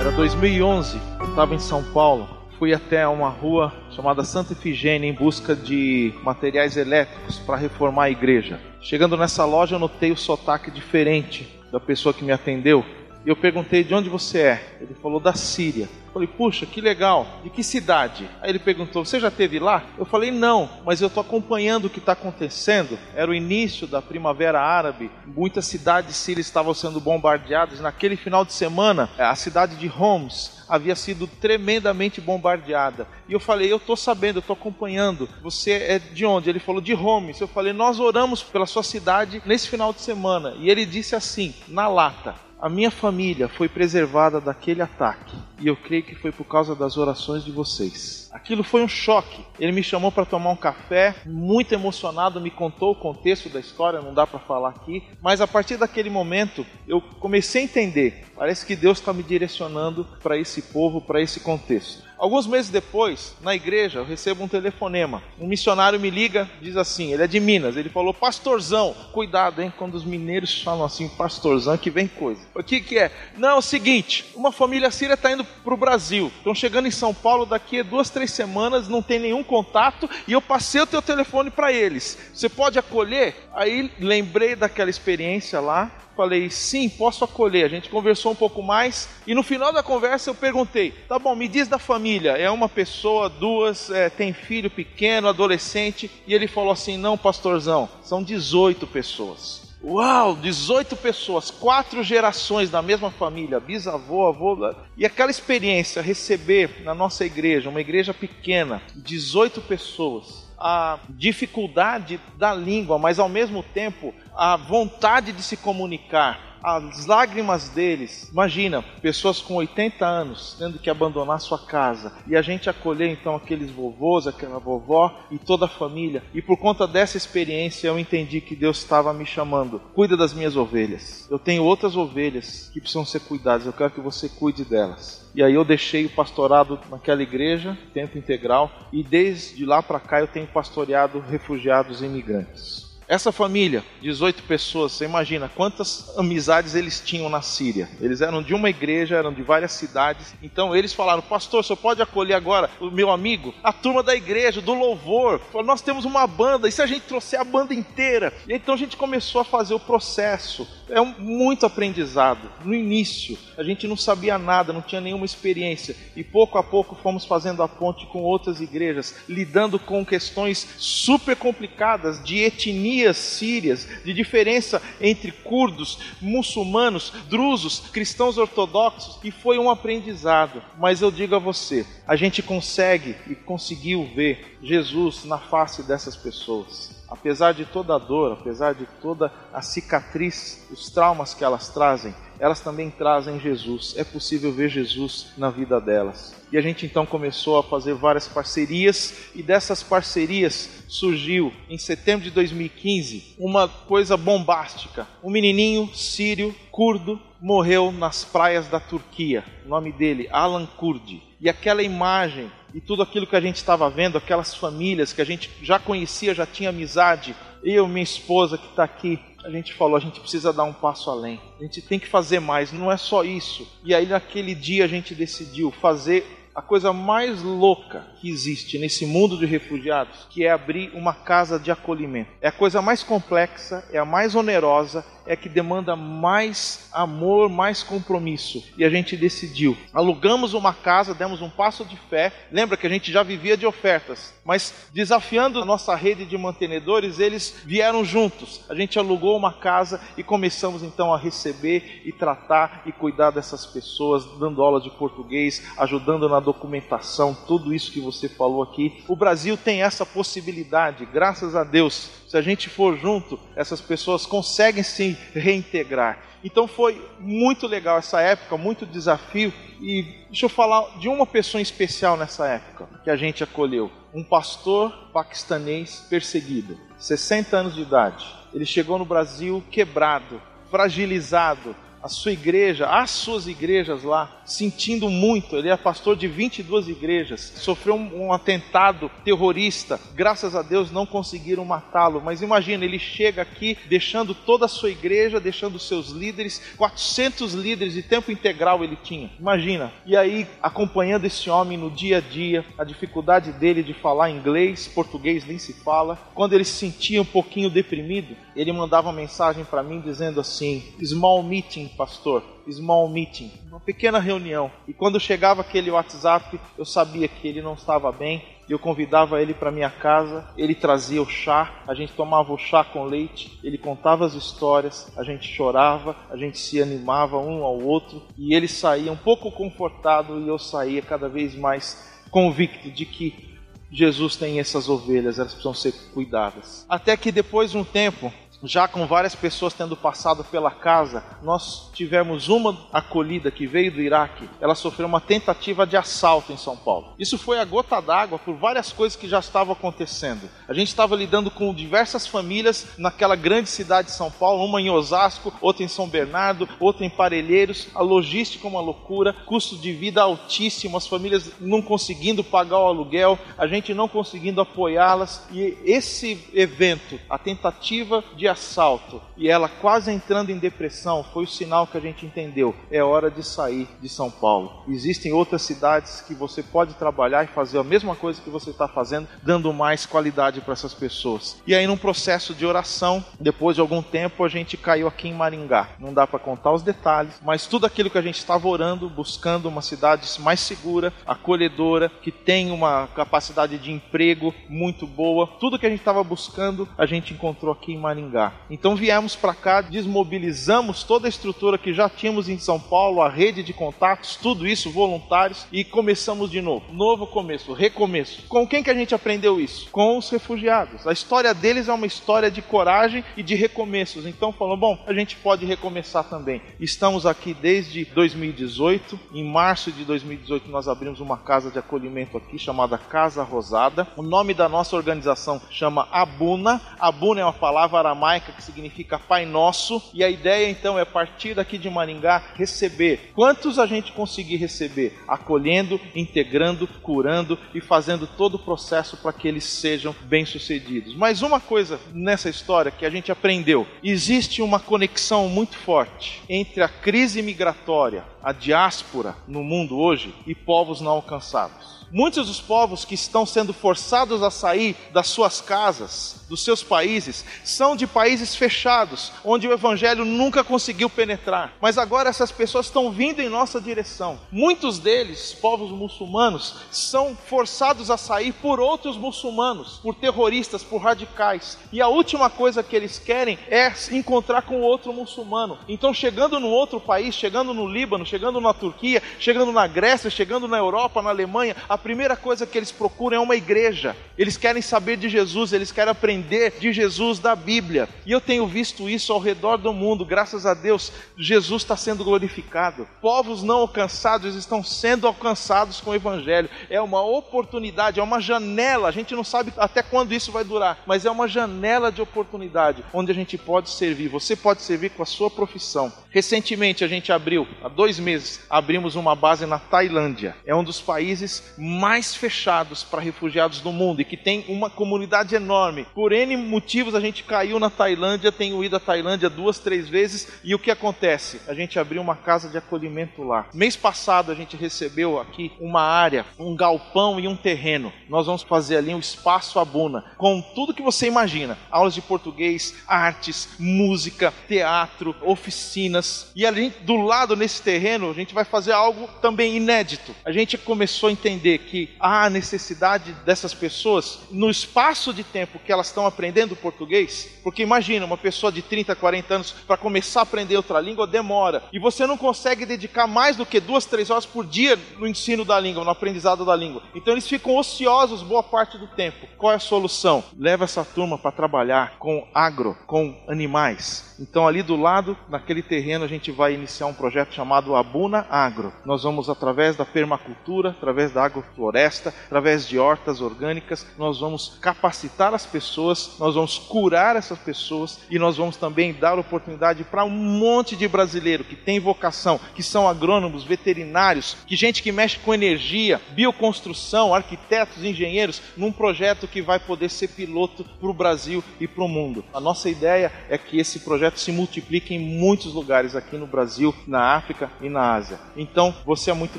[SPEAKER 7] Era 2011, eu estava em São Paulo, fui até uma rua chamada Santa Efigênia em busca de materiais elétricos para reformar a igreja. Chegando nessa loja, eu notei o sotaque diferente da pessoa que me atendeu. Eu perguntei de onde você é. Ele falou da Síria. Eu falei, puxa, que legal. De que cidade? Aí ele perguntou, você já esteve lá? Eu falei, não, mas eu estou acompanhando o que está acontecendo. Era o início da primavera árabe. Muitas cidades sírias estavam sendo bombardeadas. Naquele final de semana, a cidade de Homs havia sido tremendamente bombardeada. E eu falei, eu estou sabendo, eu estou acompanhando. Você é de onde? Ele falou, de Homs. Eu falei, nós oramos pela sua cidade nesse final de semana. E ele disse assim, na lata. A minha família foi preservada daquele ataque e eu creio que foi por causa das orações de vocês. Aquilo foi um choque. Ele me chamou para tomar um café, muito emocionado, me contou o contexto da história, não dá para falar aqui, mas a partir daquele momento eu comecei a entender. Parece que Deus está me direcionando para esse povo, para esse contexto. Alguns meses depois, na igreja, eu recebo um telefonema. Um missionário me liga, diz assim: ele é de Minas. Ele falou, Pastorzão, cuidado, hein? Quando os mineiros falam assim, Pastorzão, que vem coisa. O que, que é? Não, é o seguinte: uma família síria está indo para o Brasil. Estão chegando em São Paulo daqui a duas, três semanas, não tem nenhum contato e eu passei o teu telefone para eles. Você pode acolher? Aí lembrei daquela experiência lá Falei, sim, posso acolher. A gente conversou um pouco mais e no final da conversa eu perguntei: tá bom, me diz da família. É uma pessoa, duas, é, tem filho pequeno, adolescente. E ele falou assim: não, pastorzão, são 18 pessoas. Uau, 18 pessoas, quatro gerações da mesma família, bisavô, avô. E aquela experiência, receber na nossa igreja, uma igreja pequena, 18 pessoas, a dificuldade da língua, mas ao mesmo tempo a vontade de se comunicar, as lágrimas deles. Imagina, pessoas com 80 anos tendo que abandonar sua casa e a gente acolher então aqueles vovôs, aquela vovó e toda a família. E por conta dessa experiência eu entendi que Deus estava me chamando. Cuida das minhas ovelhas. Eu tenho outras ovelhas que precisam ser cuidadas. Eu quero que você cuide delas. E aí eu deixei o pastorado naquela igreja, tempo integral, e desde lá para cá eu tenho pastoreado refugiados e imigrantes. Essa família, 18 pessoas, você imagina quantas amizades eles tinham na Síria. Eles eram de uma igreja, eram de várias cidades. Então eles falaram: Pastor, você pode acolher agora o meu amigo? A turma da igreja, do louvor. Nós temos uma banda, e se a gente trouxer a banda inteira? E então a gente começou a fazer o processo. É um, muito aprendizado. No início, a gente não sabia nada, não tinha nenhuma experiência. E pouco a pouco fomos fazendo a ponte com outras igrejas, lidando com questões super complicadas de etnias sírias, de diferença entre curdos, muçulmanos, drusos, cristãos ortodoxos. E foi um aprendizado. Mas eu digo a você, a gente consegue e conseguiu ver Jesus na face dessas pessoas apesar de toda a dor, apesar de toda a cicatriz, os traumas que elas trazem, elas também trazem Jesus. É possível ver Jesus na vida delas. E a gente então começou a fazer várias parcerias, e dessas parcerias surgiu, em setembro de 2015, uma coisa bombástica. Um menininho sírio, curdo, morreu nas praias da Turquia. O nome dele, Alan Kurdi. E aquela imagem e tudo aquilo que a gente estava vendo, aquelas famílias que a gente já conhecia, já tinha amizade, eu, minha esposa que está aqui, a gente falou, a gente precisa dar um passo além. A gente tem que fazer mais, não é só isso. E aí naquele dia a gente decidiu fazer a coisa mais louca que existe nesse mundo de refugiados, que é abrir uma casa de acolhimento. É a coisa mais complexa, é a mais onerosa, é que demanda mais amor, mais compromisso. E a gente decidiu. Alugamos uma casa, demos um passo de fé. Lembra que a gente já vivia de ofertas, mas desafiando a nossa rede de mantenedores, eles vieram juntos. A gente alugou uma casa e começamos então a receber e tratar e cuidar dessas pessoas, dando aula de português, ajudando na documentação, tudo isso que você falou aqui. O Brasil tem essa possibilidade, graças a Deus. Se a gente for junto, essas pessoas conseguem sim reintegrar. Então foi muito legal essa época, muito desafio. E deixa eu falar de uma pessoa especial nessa época que a gente acolheu: um pastor paquistanês perseguido, 60 anos de idade. Ele chegou no Brasil quebrado, fragilizado, a sua igreja, as suas igrejas lá, sentindo muito. Ele é pastor de 22 igrejas, sofreu um, atentado terrorista. Graças a Deus não conseguiram matá-lo. Mas imagina, ele chega aqui deixando toda a sua igreja, deixando seus líderes, 400 líderes de tempo integral ele tinha. Imagina. E aí, acompanhando esse homem no dia a dia, a dificuldade dele de falar inglês, português nem se fala. Quando ele se sentia um pouquinho deprimido, ele mandava mensagem para mim dizendo assim: Small meeting, pastor. Small meeting, uma pequena reunião. E quando chegava aquele WhatsApp, eu sabia que ele não estava bem. E eu convidava ele para minha casa, ele trazia o chá, a gente tomava o chá com leite, ele contava as histórias, a gente chorava, a gente se animava um ao outro e ele saía um pouco confortado e eu saía cada vez mais convicto de que Jesus tem essas ovelhas, elas precisam ser cuidadas. Até que depois de um tempo, já com várias pessoas tendo passado pela casa, nós tivemos uma acolhida que veio do Iraque. Ela sofreu uma tentativa de assalto em São Paulo. Isso foi a gota d'água por várias coisas que já estavam acontecendo. A gente estava lidando com diversas famílias naquela grande cidade de São Paulo, uma em Osasco, outra em São Bernardo, outra em Parelheiros. A logística uma loucura, custo de vida altíssimo, as famílias não conseguindo pagar o aluguel, a gente não conseguindo apoiá-las. E esse evento, a tentativa de de assalto e ela quase entrando em depressão, foi o sinal que a gente entendeu. É hora de sair de São Paulo. Existem outras cidades que você pode trabalhar e fazer a mesma coisa que você está fazendo, dando mais qualidade para essas pessoas. E aí, num processo de oração, depois de algum tempo, a gente caiu aqui em Maringá. Não dá para contar os detalhes, mas tudo aquilo que a gente estava orando, buscando uma cidade mais segura, acolhedora, que tem uma capacidade de emprego muito boa, tudo que a gente estava buscando, a gente encontrou aqui em Maringá. Então viemos para cá, desmobilizamos toda a estrutura que já tínhamos em São Paulo, a rede de contatos, tudo isso voluntários e começamos de novo. Novo começo, recomeço. Com quem que a gente aprendeu isso? Com os refugiados. A história deles é uma história de coragem e de recomeços. Então falou, bom, a gente pode recomeçar também. Estamos aqui desde 2018. Em março de 2018 nós abrimos uma casa de acolhimento aqui chamada Casa Rosada. O nome da nossa organização chama Abuna. Abuna é uma palavra aramaica que significa Pai Nosso, e a ideia então é partir daqui de Maringá receber. Quantos a gente conseguir receber? Acolhendo, integrando, curando e fazendo todo o processo para que eles sejam bem-sucedidos. Mas uma coisa nessa história que a gente aprendeu: existe uma conexão muito forte entre a crise migratória, a diáspora no mundo hoje e povos não alcançados. Muitos dos povos que estão sendo forçados a sair das suas casas, dos seus países, são de países fechados, onde o evangelho nunca conseguiu penetrar. Mas agora essas pessoas estão vindo em nossa direção. Muitos deles, povos muçulmanos, são forçados a sair por outros muçulmanos, por terroristas, por radicais. E a última coisa que eles querem é encontrar com outro muçulmano. Então, chegando no outro país, chegando no Líbano, chegando na Turquia, chegando na Grécia, chegando na Europa, na Alemanha, a primeira coisa que eles procuram é uma igreja. Eles querem saber de Jesus, eles querem aprender de Jesus da Bíblia. E eu tenho visto isso ao redor do mundo, graças a Deus, Jesus está sendo glorificado. Povos não alcançados estão sendo alcançados com o Evangelho. É uma oportunidade, é uma janela. A gente não sabe até quando isso vai durar, mas é uma janela de oportunidade onde a gente pode servir. Você pode servir com a sua profissão. Recentemente a gente abriu, há dois meses, abrimos uma base na Tailândia. É um dos países mais fechados para refugiados do mundo e que tem uma comunidade enorme. Por N motivos a gente caiu na Tailândia, tenho ido à Tailândia duas, três vezes e o que acontece? A gente abriu uma casa de acolhimento lá. Mês passado a gente recebeu aqui uma área, um galpão e um terreno. Nós vamos fazer ali um espaço Abuna com tudo que você imagina: aulas de português, artes, música, teatro, oficinas. E ali do lado nesse terreno a gente vai fazer algo também inédito. A gente começou a entender que há necessidade dessas pessoas no espaço de tempo que elas estão aprendendo português, porque imagina uma pessoa de 30, 40 anos para começar a aprender outra língua demora e você não consegue dedicar mais do que duas, três horas por dia no ensino da língua, no aprendizado da língua. Então eles ficam ociosos boa parte do tempo. Qual é a solução? Leva essa turma para trabalhar com agro, com animais. Então ali do lado, naquele terreno, a gente vai iniciar um projeto chamado Abuna Agro. Nós vamos através da permacultura, através da agro floresta, através de hortas orgânicas, nós vamos capacitar as pessoas, nós vamos curar essas pessoas e nós vamos também dar oportunidade para um monte de brasileiro que tem vocação, que são agrônomos, veterinários, que gente que mexe com energia, bioconstrução, arquitetos, engenheiros, num projeto que vai poder ser piloto para o Brasil e para o mundo. A nossa ideia é que esse projeto se multiplique em muitos lugares aqui no Brasil, na África e na Ásia. Então, você é muito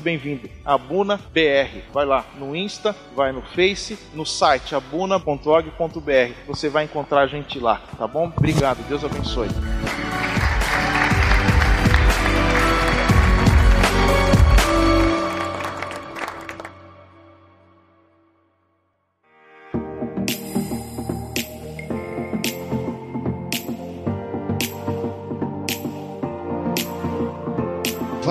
[SPEAKER 7] bem-vindo. Abuna BR vai lá no Insta, vai no Face, no site abuna.org.br. Você vai encontrar a gente lá, tá bom? Obrigado, Deus abençoe.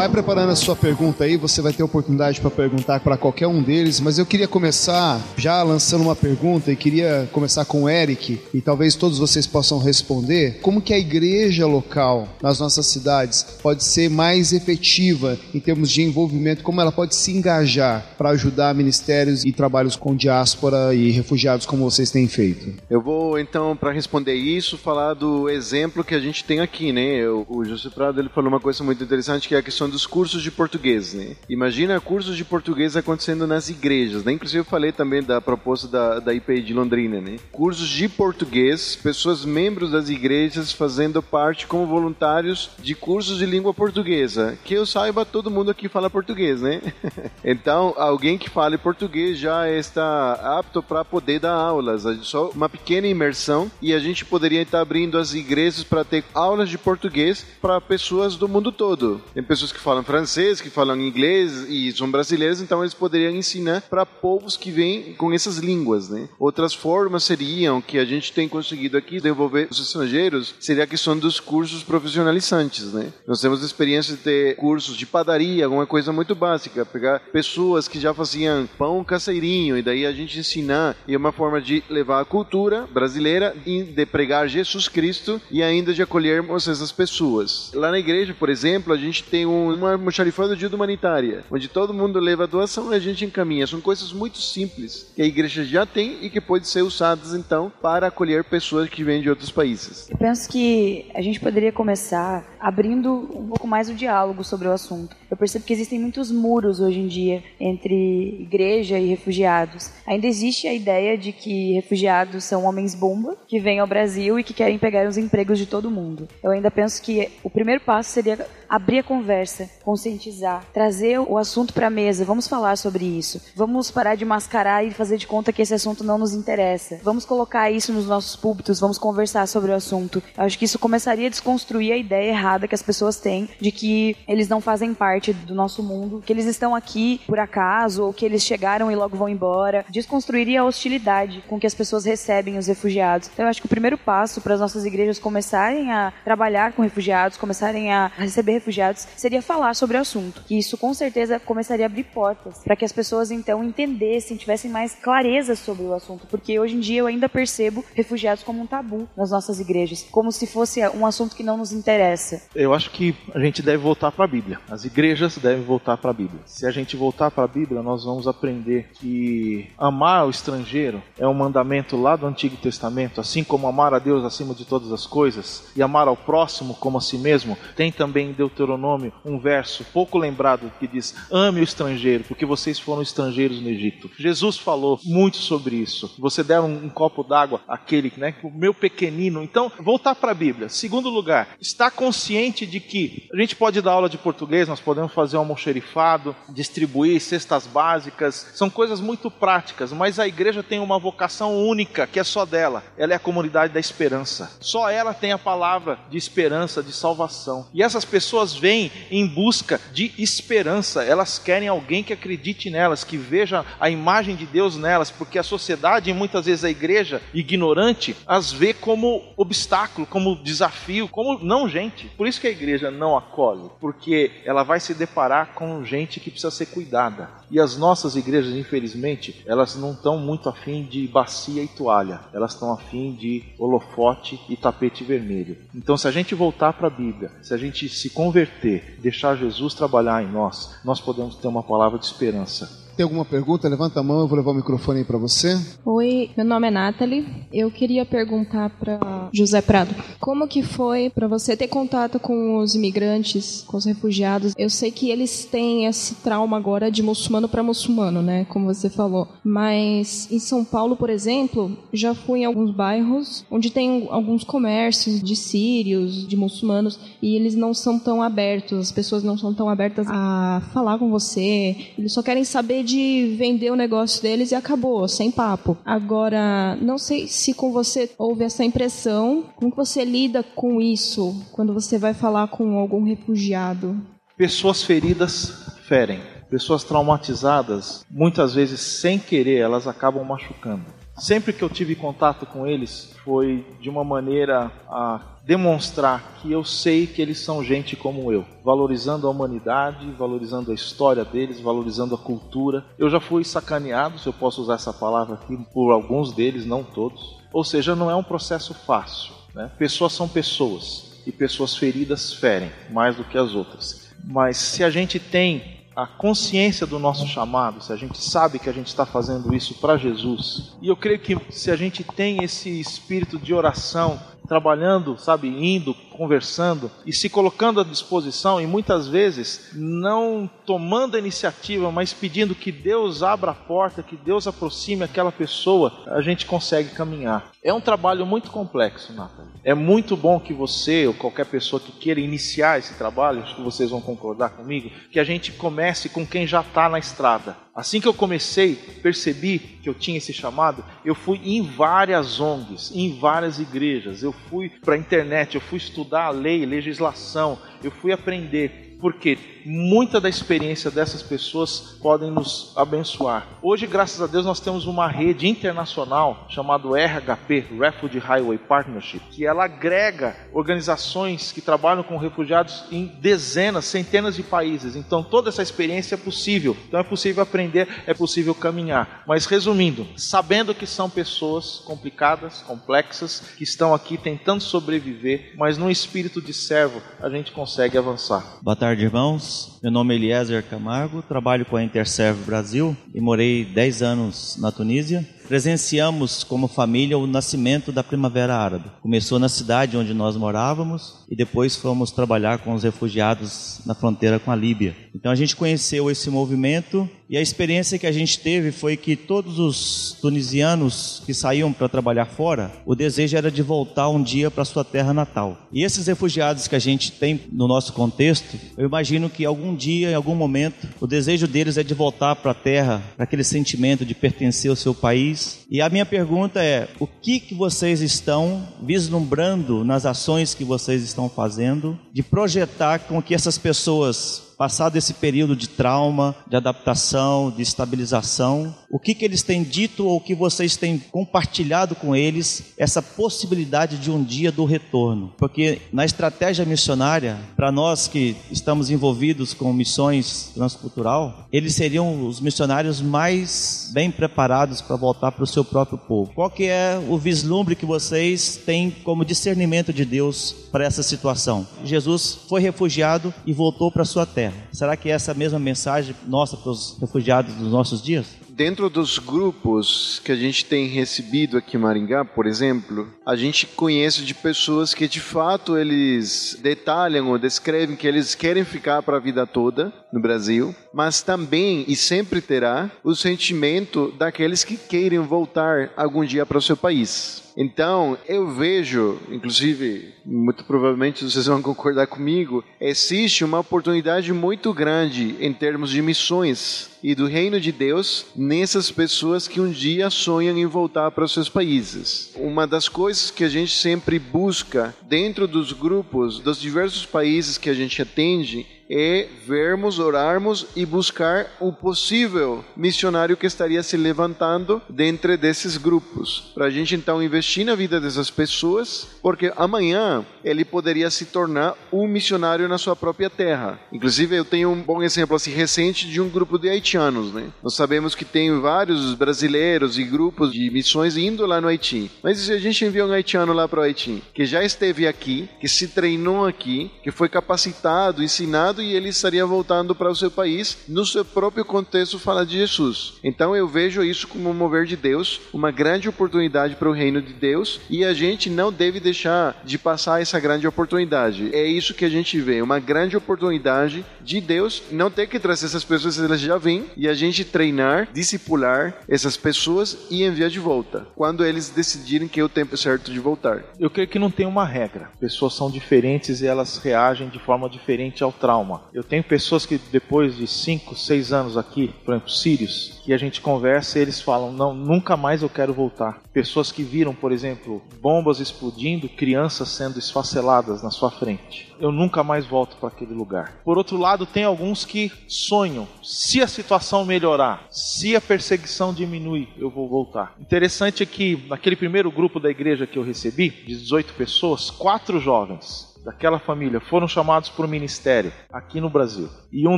[SPEAKER 4] Vai preparando a sua pergunta aí, você vai ter oportunidade para perguntar para qualquer um deles, mas eu queria começar já lançando uma pergunta e queria começar com o Eric e talvez todos vocês possam responder. Como que a igreja local nas nossas cidades pode ser mais efetiva em termos de envolvimento, como ela pode se engajar para ajudar ministérios e trabalhos com diáspora e refugiados como vocês têm feito?
[SPEAKER 5] Eu vou então para responder isso falar do exemplo que a gente tem aqui, né? O, José Prado ele falou uma coisa muito interessante que é a questão dos cursos de português, né? Imagina cursos de português acontecendo nas igrejas, né? Inclusive eu falei também da proposta da, da IPI de Londrina, né? Cursos de português, pessoas membros das igrejas fazendo parte como voluntários de cursos de língua portuguesa. Que eu saiba, todo mundo aqui fala português, né? então, alguém que fale português já está apto para poder dar aulas. Só uma pequena imersão e a gente poderia estar abrindo as igrejas para ter aulas de português para pessoas do mundo todo. Tem pessoas que falam francês, que falam inglês e são brasileiros, então eles poderiam ensinar para povos que vêm com essas línguas, né? Outras formas seriam que a gente tem conseguido aqui desenvolver os estrangeiros, seria a questão dos cursos profissionalizantes, né? Nós temos experiência de ter cursos de padaria, alguma coisa muito básica, pegar pessoas que já faziam pão caseirinho e daí a gente ensinar e é uma forma de levar a cultura brasileira e de pregar Jesus Cristo e ainda de acolhermos essas pessoas. Lá na igreja, por exemplo, a gente tem um, uma almoxarifando de ajuda humanitária, onde todo mundo leva a doação e a gente encaminha. São coisas muito simples que a igreja já tem e que pode ser usadas então para acolher pessoas que vêm de outros países.
[SPEAKER 6] Eu penso que a gente poderia começar abrindo um pouco mais o diálogo sobre o assunto. Eu percebo que existem muitos muros hoje em dia entre igreja e refugiados. Ainda existe a ideia de que refugiados são homens bomba que vêm ao Brasil e que querem pegar os empregos de todo mundo. Eu ainda penso que o primeiro passo seria abrir a conversa, conscientizar, trazer o assunto para a mesa. Vamos falar sobre isso. Vamos parar de mascarar e fazer de conta que esse assunto não nos interessa. Vamos colocar isso nos nossos púlpitos, vamos conversar sobre o assunto. Eu acho que isso começaria a desconstruir a ideia errada que as pessoas têm de que eles não fazem parte do nosso mundo, que eles estão aqui por acaso ou que eles chegaram e logo vão embora. Desconstruiria a hostilidade com que as pessoas recebem os refugiados. Então eu acho que o primeiro passo para as nossas igrejas começarem a trabalhar com refugiados, começarem a receber refugiados, seria falar sobre o assunto. E isso com certeza começaria a abrir portas para que as pessoas então entendessem, tivessem mais clareza sobre o assunto, porque hoje em dia eu ainda percebo refugiados como um tabu nas nossas igrejas, como se fosse um assunto que não nos interessa.
[SPEAKER 7] Eu acho que a gente deve voltar para a Bíblia. As igrejas devem voltar para a Bíblia. Se a gente voltar para a Bíblia, nós vamos aprender que amar o estrangeiro é um mandamento lá do Antigo Testamento, assim como amar a Deus acima de todas as coisas e amar ao próximo como a si mesmo. Tem também em Deuteronômio um verso pouco lembrado que diz: Ame o estrangeiro, porque vocês foram estrangeiros no Egito. Jesus falou muito sobre isso. Você der um, um copo d'água àquele, né, o meu pequenino. Então, voltar para a Bíblia. Segundo lugar, está consciente de que a gente pode dar aula de português, nós podemos fazer um almoxerifado, distribuir cestas básicas, são coisas muito práticas, mas a igreja tem uma vocação única, que é só dela. Ela é a comunidade da esperança. Só ela tem a palavra de esperança, de salvação. E essas pessoas vêm em busca de esperança. Elas querem alguém que acredite nelas, que veja a imagem de Deus nelas, porque a sociedade e muitas vezes a igreja ignorante as vê como obstáculo, como desafio, como não gente. Por isso que a igreja não acolhe, porque ela vai se deparar com gente que precisa ser cuidada. E as nossas igrejas, infelizmente, elas não estão muito afim de bacia e toalha. Elas estão afim de holofote e tapete vermelho. Então, se a gente voltar para a Bíblia, se a gente se converter, deixar Jesus trabalhar em nós, nós podemos ter uma palavra de esperança.
[SPEAKER 4] Tem alguma pergunta? Levanta a mão, eu vou levar o microfone aí para você.
[SPEAKER 8] Oi, meu nome é Nathalie. Eu queria perguntar para José Prado, como que foi para você ter contato com os imigrantes, com os refugiados? Eu sei que eles têm esse trauma agora de muçulmano para muçulmano, né, como você falou. Mas em São Paulo, por exemplo, já fui em alguns bairros onde tem alguns comércios de sírios, de muçulmanos, e eles não são tão abertos, as pessoas não são tão abertas a falar com você. Eles só querem saber de vender o negócio deles e acabou, sem papo. Agora, não sei se com você houve essa impressão, como você lida com isso quando você vai falar com algum refugiado?
[SPEAKER 7] Pessoas feridas ferem. Pessoas traumatizadas, muitas vezes sem querer, elas acabam machucando. Sempre que eu tive contato com eles, foi de uma maneira a demonstrar que eu sei que eles são gente como eu, valorizando a humanidade, valorizando a história deles, valorizando a cultura. Eu já fui sacaneado, se eu posso usar essa palavra aqui, por alguns deles, não todos. Ou seja, não é um processo fácil. Né? Pessoas são pessoas e pessoas feridas ferem mais do que as outras. Mas se a gente tem a consciência do nosso chamado, se a gente sabe que a gente está fazendo isso para Jesus, e eu creio que se a gente tem esse espírito de oração, trabalhando, sabe, indo, conversando e se colocando à disposição, e muitas vezes não tomando a iniciativa, mas pedindo que Deus abra a porta, que Deus aproxime aquela pessoa, a gente consegue caminhar. É um trabalho muito complexo, Nathalie. É muito bom que você ou qualquer pessoa que queira iniciar esse trabalho, acho que vocês vão concordar comigo, que a gente comece com quem já está na estrada. Assim que eu comecei, percebi que eu tinha esse chamado, eu fui em várias ONGs, em várias igrejas, eu fui para a internet, eu fui estudar a lei, legislação, eu fui aprender porque muita da experiência dessas pessoas podem nos abençoar. Hoje, graças a Deus, nós temos uma rede internacional chamada RHP, Refugee Highway Partnership, que ela agrega organizações que trabalham com refugiados em dezenas, centenas de países. Então, toda essa experiência é possível. Então, é possível aprender, é possível caminhar. Mas, resumindo, sabendo que são pessoas complicadas, complexas, que estão aqui tentando sobreviver, mas num espírito de servo, a gente consegue avançar.
[SPEAKER 9] Boa tarde tarde, irmãos. Meu nome é Eliezer Camargo, trabalho com a Interserve Brasil e morei 10 anos na Tunísia. Presenciamos como família o nascimento da Primavera Árabe. Começou na cidade onde nós morávamos e depois fomos trabalhar com os refugiados na fronteira com a Líbia. Então a gente conheceu esse movimento e a experiência que a gente teve foi que todos os tunisianos que saíam para trabalhar fora, o desejo era de voltar um dia para sua terra natal. E esses refugiados que a gente tem no nosso contexto, eu imagino que algum dia, em algum momento, o desejo deles é de voltar para a terra, para aquele sentimento de pertencer ao seu país. E a minha pergunta é: o que, que vocês estão vislumbrando nas ações que vocês estão fazendo de projetar com que essas pessoas passado esse período de trauma, de adaptação, de estabilização, o que, que eles têm dito ou o que vocês têm compartilhado com eles essa possibilidade de um dia do retorno? Porque na estratégia missionária, para nós que estamos envolvidos com missões transcultural, eles seriam os missionários mais bem preparados para voltar para o seu próprio povo. Qual que é o vislumbre que vocês têm como discernimento de Deus para essa situação? Jesus foi refugiado e voltou para sua terra. Será que é essa mesma mensagem nossa para os refugiados dos nossos dias?
[SPEAKER 5] Dentro dos grupos que a gente tem recebido aqui em Maringá, por exemplo, a gente conhece de pessoas que de fato eles detalham ou descrevem que eles querem ficar para a vida toda no Brasil, mas também e sempre terá o sentimento daqueles que querem voltar algum dia para o seu país. Então, eu vejo, inclusive, muito provavelmente vocês vão concordar comigo, existe uma oportunidade muito grande em termos de missões e do reino de Deus nessas pessoas que um dia sonham em voltar para os seus países. Uma das coisas que a gente sempre busca dentro dos grupos dos diversos países que a gente atende é vermos, orarmos e buscar o possível missionário que estaria se levantando dentro desses grupos. Para a gente então investir na vida dessas pessoas, porque amanhã ele poderia se tornar um missionário na sua própria terra. Inclusive, eu tenho um bom exemplo assim recente de um grupo de haitianos. Né? Nós sabemos que tem vários brasileiros e grupos de missões indo lá no Haiti. Mas se a gente enviou um haitiano lá para o Haiti, que já esteve aqui, que se treinou aqui, que foi capacitado, ensinado e ele estaria voltando para o seu país, no seu próprio contexto, falar de Jesus. Então eu vejo isso como um mover de Deus, uma grande oportunidade para o reino de Deus e a gente não deve deixar de passar essa grande oportunidade. É isso que a gente vê, uma grande oportunidade de Deus não ter que trazer essas pessoas, elas já vêm, e a gente treinar, discipular essas pessoas e enviar de volta, quando eles decidirem que é o tempo certo de voltar.
[SPEAKER 7] Eu creio que não tem uma regra. Pessoas são diferentes e elas reagem de forma diferente ao trauma. Eu tenho pessoas que depois de 5, 6 anos aqui, por exemplo, sírios, que a gente conversa e eles falam: "Não, nunca mais eu quero voltar". Pessoas que viram, por exemplo, bombas explodindo, crianças sendo esfaceladas na sua frente. Eu nunca mais volto para aquele lugar. Por outro lado, tem alguns que sonham: se a situação melhorar, se a perseguição diminuir, eu vou voltar. Interessante é que naquele primeiro grupo da igreja que eu recebi, de 18 pessoas, quatro jovens daquela família foram chamados para o ministério aqui no Brasil. E um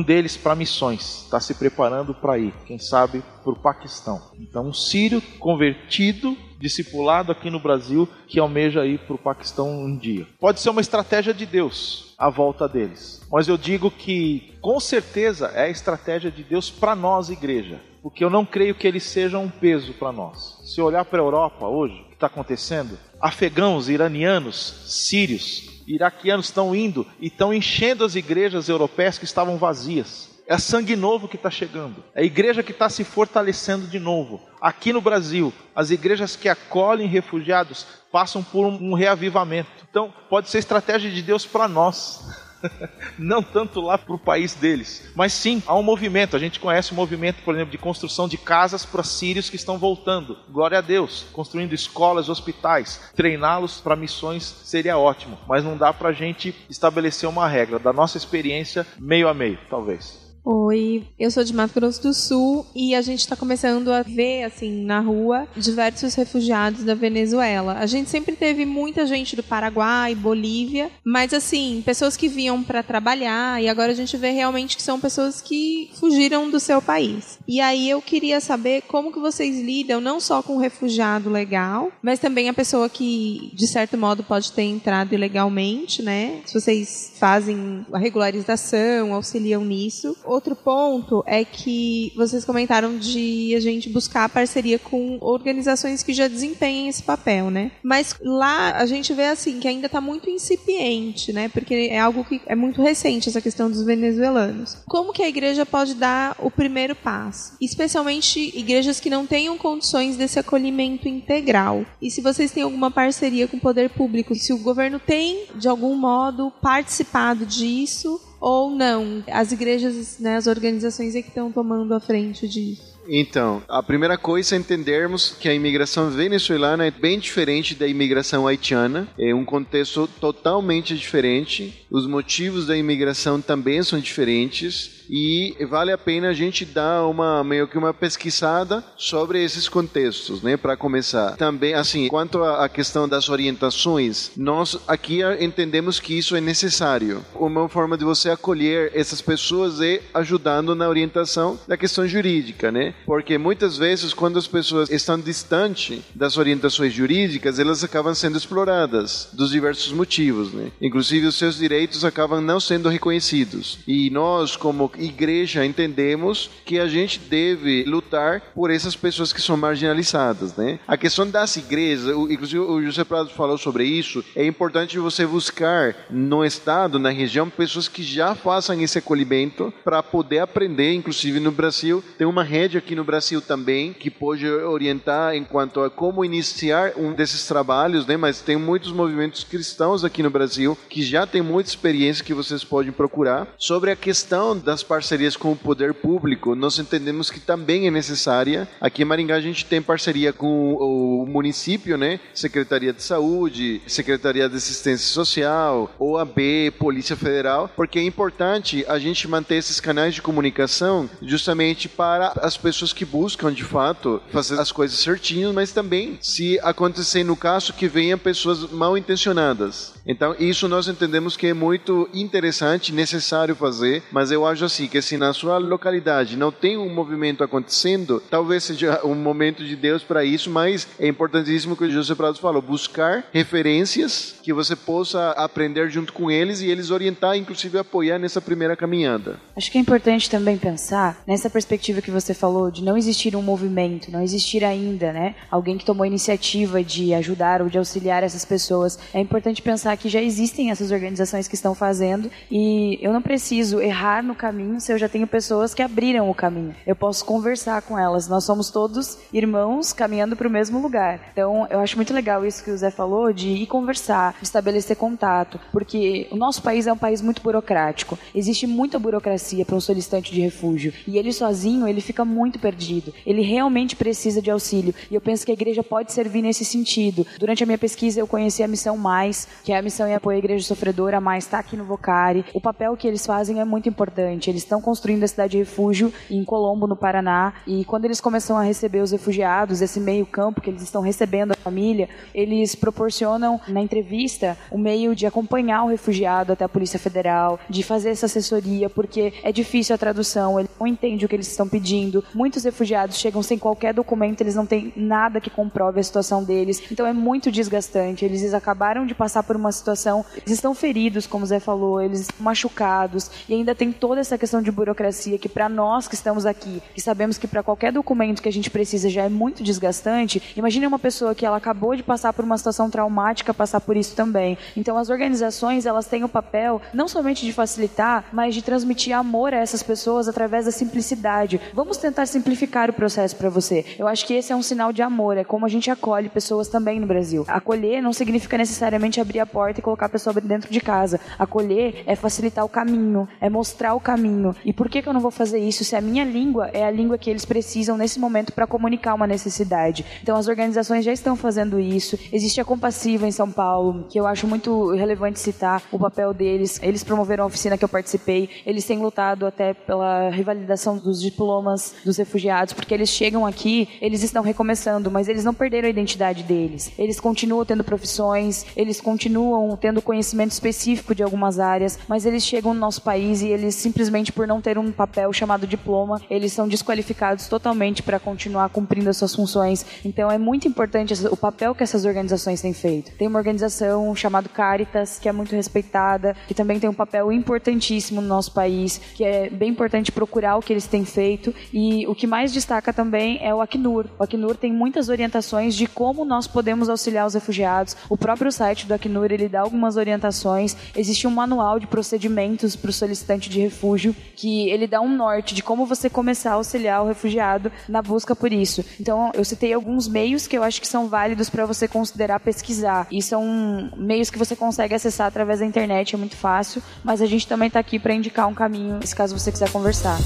[SPEAKER 7] deles para missões, está se preparando para ir, quem sabe, para o Paquistão. Então, um sírio convertido, discipulado aqui no Brasil, que almeja ir para o Paquistão um dia. Pode ser uma estratégia de Deus a volta deles. Mas eu digo que, com certeza, é a estratégia de Deus para nós, igreja. Porque eu não creio que eles sejam um peso para nós. Se olhar para a Europa hoje, o que está acontecendo? Afegãos, iranianos, sírios, iraquianos estão indo e estão enchendo as igrejas europeias que estavam vazias. É sangue novo que está chegando. É a igreja que está se fortalecendo de novo. Aqui no Brasil, as igrejas que acolhem refugiados passam por um, reavivamento. Então, pode ser estratégia de Deus para nós. não tanto lá para o país deles, mas sim há um movimento. A gente conhece o movimento, por exemplo, de construção de casas para sírios que estão voltando. Glória a Deus, construindo escolas, hospitais, treiná-los para missões seria ótimo, mas não dá para a gente estabelecer uma regra. Da nossa experiência, meio a meio, talvez.
[SPEAKER 8] Oi, eu sou de Mato Grosso do Sul e a gente está começando a ver, assim, na rua, diversos refugiados da Venezuela. A gente sempre teve muita gente do Paraguai, Bolívia, mas, assim, pessoas que vinham para trabalhar e agora a gente vê realmente que são pessoas que fugiram do seu país. E aí eu queria saber como que vocês lidam não só com o refugiado legal, mas também a pessoa que, de certo modo, pode ter entrado ilegalmente, né? Se vocês fazem a regularização, auxiliam nisso outro ponto é que vocês comentaram de a gente buscar parceria com organizações que já desempenhem esse papel, né? Mas lá a gente vê assim que ainda está muito incipiente, né? Porque é algo que é muito recente essa questão dos venezuelanos. Como que a igreja pode dar o primeiro passo? Especialmente igrejas que não tenham condições desse acolhimento integral. E se vocês têm alguma parceria com o poder público, se o governo tem de algum modo participado disso ou não? As igrejas, né, as organizações é que estão tomando a frente disso.
[SPEAKER 5] Então, a primeira coisa é entendermos que a imigração venezuelana é bem diferente da imigração haitiana, é um contexto totalmente diferente, os motivos da imigração também são diferentes e vale a pena a gente dar uma meio que uma pesquisada sobre esses contextos, né, para começar. Também assim, quanto à questão das orientações, nós aqui entendemos que isso é necessário. Uma forma de você acolher essas pessoas é ajudando na orientação da questão jurídica, né? Porque muitas vezes quando as pessoas estão distante das orientações jurídicas, elas acabam sendo exploradas dos diversos motivos, né? Inclusive os seus direitos acabam não sendo reconhecidos. E nós como igreja entendemos que a gente deve lutar por essas pessoas que são marginalizadas, né? A questão das igrejas, inclusive o José Prado falou sobre isso, é importante você buscar no estado, na região, pessoas que já façam esse acolhimento para poder aprender, inclusive no Brasil, tem uma rede aqui no Brasil também que pode orientar enquanto a como iniciar um desses trabalhos, né? Mas tem muitos movimentos cristãos aqui no Brasil que já tem muita experiência que vocês podem procurar sobre a questão das parcerias com o poder público, nós entendemos que também é necessária. Aqui em Maringá a gente tem parceria com o município, né? Secretaria de Saúde, Secretaria de Assistência Social, OAB, Polícia Federal, porque é importante a gente manter esses canais de comunicação justamente para as pessoas que buscam de fato fazer as coisas certinho, mas também se acontecer no caso que venham pessoas mal intencionadas. Então, isso nós entendemos que é muito interessante, necessário fazer, mas eu acho assim que se na sua localidade não tem um movimento acontecendo, talvez seja um momento de Deus para isso, mas é importantíssimo que o José Prado falou, buscar referências que você possa aprender junto com eles e eles orientar, inclusive apoiar nessa primeira caminhada.
[SPEAKER 6] Acho que é importante também pensar nessa perspectiva que você falou de não existir um movimento, não existir ainda, né, alguém que tomou iniciativa de ajudar ou de auxiliar essas pessoas. É importante pensar que já existem essas organizações que estão fazendo e eu não preciso errar no caminho se eu já tenho pessoas que abriram o caminho. Eu posso conversar com elas. Nós somos todos irmãos caminhando para o mesmo lugar. Então, eu acho muito legal isso que o Zé falou de ir conversar, de estabelecer contato, porque o nosso país é um país muito burocrático. Existe muita burocracia para um solicitante de refúgio e ele sozinho, ele fica muito perdido. Ele realmente precisa de auxílio e eu penso que a igreja pode servir nesse sentido. Durante a minha pesquisa, eu conheci a Missão Mais, que é a missão em apoio à igreja sofredora, mais está aqui no Vocari. O papel que eles fazem é muito importante. Eles estão construindo a cidade de refúgio em Colombo, no Paraná, e quando eles começam a receber os refugiados, esse meio campo que eles estão recebendo a família, eles proporcionam na entrevista o meio de acompanhar o refugiado até a Polícia Federal, de fazer essa assessoria, porque é difícil a tradução, ele não entende o que eles estão pedindo. Muitos refugiados chegam sem qualquer documento, eles não têm nada que comprove a situação deles, então é muito desgastante. Eles acabaram de passar por uma situação, eles estão feridos, como o Zé falou, eles machucados, e ainda tem toda essa questão de burocracia que para nós que estamos aqui, que sabemos que para qualquer documento que a gente precisa já é muito desgastante, imagine uma pessoa que ela acabou de passar por uma situação traumática passar por isso também. Então as organizações, elas têm o papel não somente de facilitar, mas de transmitir amor a essas pessoas através da simplicidade. Vamos tentar simplificar o processo para você. Eu acho que esse é um sinal de amor, é como a gente acolhe pessoas também no Brasil. Acolher não significa necessariamente abrir a porta e colocar a pessoa dentro de casa. Acolher é facilitar o caminho, é mostrar o caminho. E por que, que eu não vou fazer isso se a minha língua é a língua que eles precisam nesse momento para comunicar uma necessidade? Então as organizações já estão fazendo isso. Existe a Compassiva em São Paulo, que eu acho muito relevante citar o papel deles. Eles promoveram a oficina que eu participei. Eles têm lutado até pela revalidação dos diplomas dos refugiados, porque eles chegam aqui, eles estão recomeçando, mas eles não perderam a identidade deles. Eles continuam tendo profissões, eles continuam tendo conhecimento específico de algumas áreas, mas eles chegam no nosso país e eles simplesmente por não ter um papel chamado diploma, eles são desqualificados totalmente para continuar cumprindo as suas funções. Então é muito importante o papel que essas organizações têm feito. Tem uma organização chamada Caritas, que é muito respeitada, que também tem um papel importantíssimo no nosso país, que é bem importante procurar o que eles têm feito e o que mais destaca também é o Acnur. O Acnur tem muitas orientações de como nós podemos auxiliar os refugiados. O próprio site do Acnur ele dá algumas orientações. Existe um manual de procedimentos para o solicitante de refúgio que ele dá um norte de como você começar a auxiliar o refugiado na busca por isso. Então eu citei alguns meios que eu acho que são válidos para você considerar pesquisar. E são meios que você consegue acessar através da internet, é muito fácil. Mas a gente também está aqui para indicar um caminho, se caso você quiser conversar.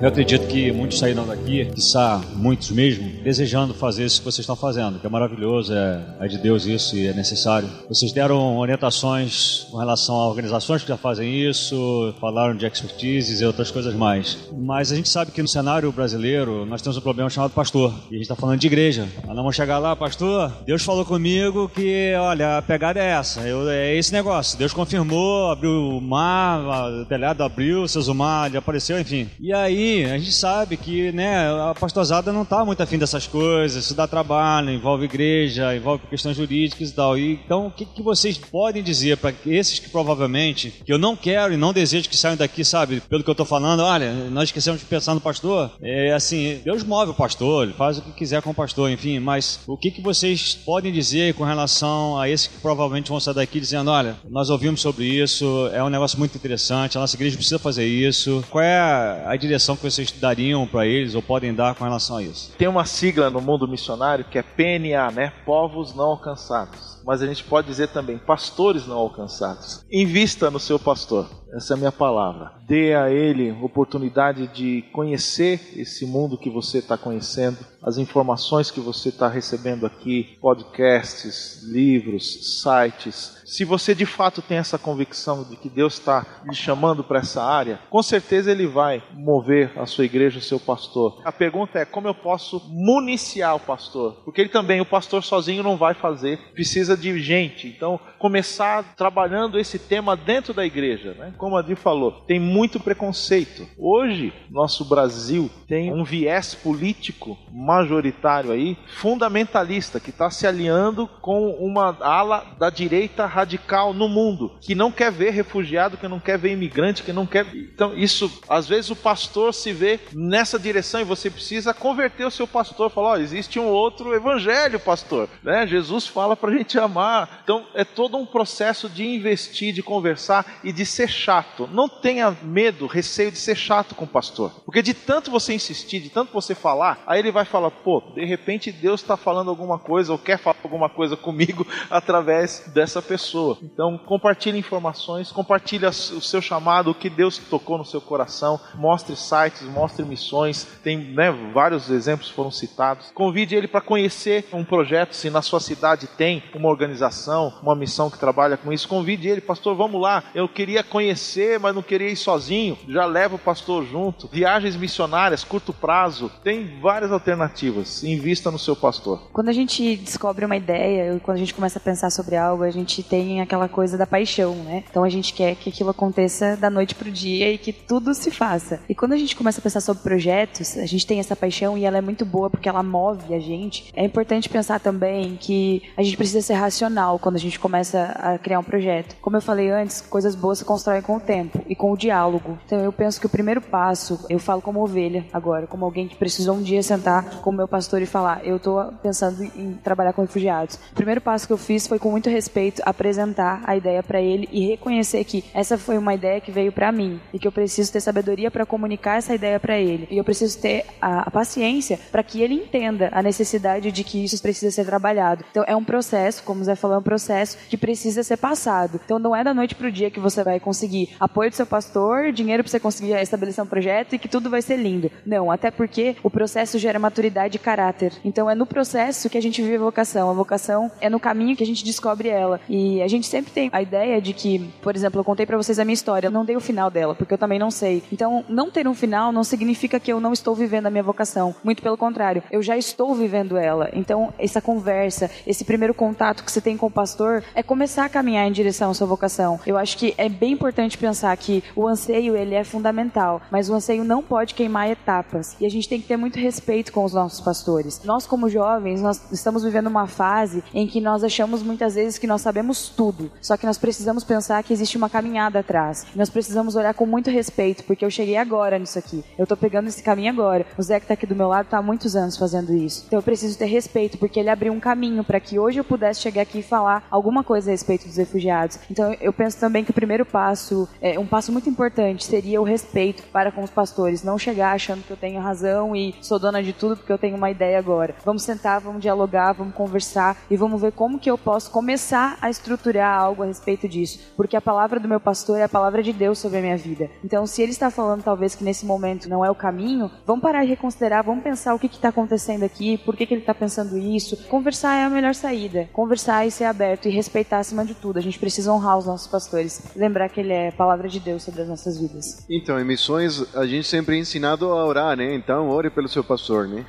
[SPEAKER 10] Eu acredito que muitos saíram daqui, quiçá muitos mesmo, desejando fazer isso que vocês estão fazendo, que é maravilhoso, é, é de Deus isso e é necessário. Vocês deram orientações com relação a organizações que já fazem isso, falaram de expertise e outras coisas mais. Mas a gente sabe que no cenário brasileiro nós temos um problema chamado pastor. E a gente está falando de igreja. Nós vamos chegar lá, pastor, Deus falou comigo que, olha, a pegada é essa, eu, é esse negócio. Deus confirmou, abriu o mar, o telhado abriu, seus o mar, ele apareceu, enfim. E aí a gente sabe que né, a pastorzada não está muito afim dessas coisas, isso dá trabalho, envolve igreja, envolve questões jurídicas e tal. E, então, o que, que vocês podem dizer para esses que provavelmente, que eu não quero e não desejo que saiam daqui, sabe, pelo que eu estou falando, olha, nós esquecemos de pensar no pastor, é assim, Deus move o pastor, ele faz o que quiser com o pastor, enfim, mas o que, que vocês podem dizer com relação a esses que provavelmente vão sair daqui dizendo, olha, nós ouvimos sobre isso, é um negócio muito interessante, a nossa igreja precisa fazer isso, qual é a direção que vocês dariam para eles ou podem dar com relação a isso?
[SPEAKER 7] Tem uma sigla no mundo missionário que é PNA, né? Povos não alcançados. Mas a gente pode dizer também pastores não alcançados. Invista no seu pastor. Essa é a minha palavra. Dê a ele oportunidade de conhecer esse mundo que você está conhecendo, as informações que você está recebendo aqui, podcasts, livros, sites. Se você de fato tem essa convicção de que Deus está lhe chamando para essa área, com certeza Ele vai mover a sua igreja, o seu pastor. A pergunta é como eu posso municiar o pastor? Porque ele também, o pastor sozinho não vai fazer, precisa de gente. Então, começar trabalhando esse tema dentro da igreja, né? Como a Di falou, tem muito preconceito. Hoje, nosso Brasil tem um viés político majoritário aí, fundamentalista, que está se alinhando com uma ala da direita radical no mundo, que não quer ver refugiado, que não quer ver imigrante, que não quer. Então, isso, às vezes o pastor se vê nessa direção e você precisa converter o seu pastor, falar: ó, oh, existe um outro evangelho, pastor, né? Jesus fala para a gente amar. Então, é todo um processo de investir, de conversar e de ser chato. Não tenha medo, receio de ser chato com o pastor. Porque de tanto você insistir, de tanto você falar, aí ele vai falar: pô, de repente Deus está falando alguma coisa ou quer falar alguma coisa comigo através dessa pessoa. Então, compartilhe informações, compartilhe o seu chamado, o que Deus tocou no seu coração, mostre sites, mostre missões. Tem né, vários exemplos foram citados. Convide ele para conhecer um projeto, se na sua cidade tem uma organização, uma missão que trabalha com isso. Convide ele, pastor, vamos lá. Eu queria conhecer conhecer, mas não queria ir sozinho, já leva o pastor junto. Viagens missionárias, curto prazo, tem várias alternativas. Invista no seu pastor.
[SPEAKER 6] Quando a gente descobre uma ideia, quando a gente começa a pensar sobre algo, a gente tem aquela coisa da paixão, né? Então a gente quer que aquilo aconteça da noite pro dia e que tudo se faça. E quando a gente começa a pensar sobre projetos, a gente tem essa paixão e ela é muito boa porque ela move a gente. É importante pensar também que a gente precisa ser racional quando a gente começa a criar um projeto. Como eu falei antes, coisas boas se constroem com o tempo e com o diálogo. Então eu penso que o primeiro passo, eu falo como ovelha agora, como alguém que precisou um dia sentar com o meu pastor e falar: eu estou pensando em trabalhar com refugiados. O primeiro passo que eu fiz foi com muito respeito apresentar a ideia para ele e reconhecer que essa foi uma ideia que veio para mim e que eu preciso ter sabedoria para comunicar essa ideia para ele. E eu preciso ter a, a paciência para que ele entenda a necessidade de que isso precisa ser trabalhado. Então é um processo, como o Zé falou, é um processo que precisa ser passado. Então não é da noite pro dia que você vai conseguir apoio do seu pastor, dinheiro para você conseguir estabelecer um projeto e que tudo vai ser lindo. Não, até porque o processo gera maturidade e caráter. Então é no processo que a gente vive a vocação. A vocação é no caminho que a gente descobre ela. E a gente sempre tem a ideia de que, por exemplo, eu contei para vocês a minha história, não dei o final dela, porque eu também não sei. Então, não ter um final não significa que eu não estou vivendo a minha vocação. Muito pelo contrário, eu já estou vivendo ela. Então, essa conversa, esse primeiro contato que você tem com o pastor é começar a caminhar em direção à sua vocação. Eu acho que é bem importante pensar que o anseio ele é fundamental, mas o anseio não pode queimar etapas. E a gente tem que ter muito respeito com os nossos pastores. Nós como jovens, nós estamos vivendo uma fase em que nós achamos muitas vezes que nós sabemos tudo. Só que nós precisamos pensar que existe uma caminhada atrás. Nós precisamos olhar com muito respeito, porque eu cheguei agora nisso aqui. Eu estou pegando esse caminho agora. O Zé que está aqui do meu lado está há muitos anos fazendo isso. Então eu preciso ter respeito, porque ele abriu um caminho para que hoje eu pudesse chegar aqui e falar alguma coisa a respeito dos refugiados. Então eu penso também que o primeiro passo, é, um passo muito importante, seria o respeito para com os pastores. Não chegar achando que eu tenho razão e sou dona de tudo porque eu tenho uma ideia agora. Vamos sentar, vamos dialogar, vamos conversar e vamos ver como que eu posso começar a estruturar algo a respeito disso. Porque a palavra do meu pastor é a palavra de Deus sobre a minha vida. Então, se ele está falando talvez que nesse momento não é o caminho, vamos parar e reconsiderar, vamos pensar o que está acontecendo aqui, por que, que ele está pensando isso. Conversar é a melhor saída. Conversar e ser aberto e respeitar acima de tudo. A gente precisa honrar os nossos pastores. Lembrar que ele é a palavra de Deus sobre as nossas vidas.
[SPEAKER 5] Então, em missões, a gente sempre é ensinado a orar, né? Então, ore pelo seu pastor, né?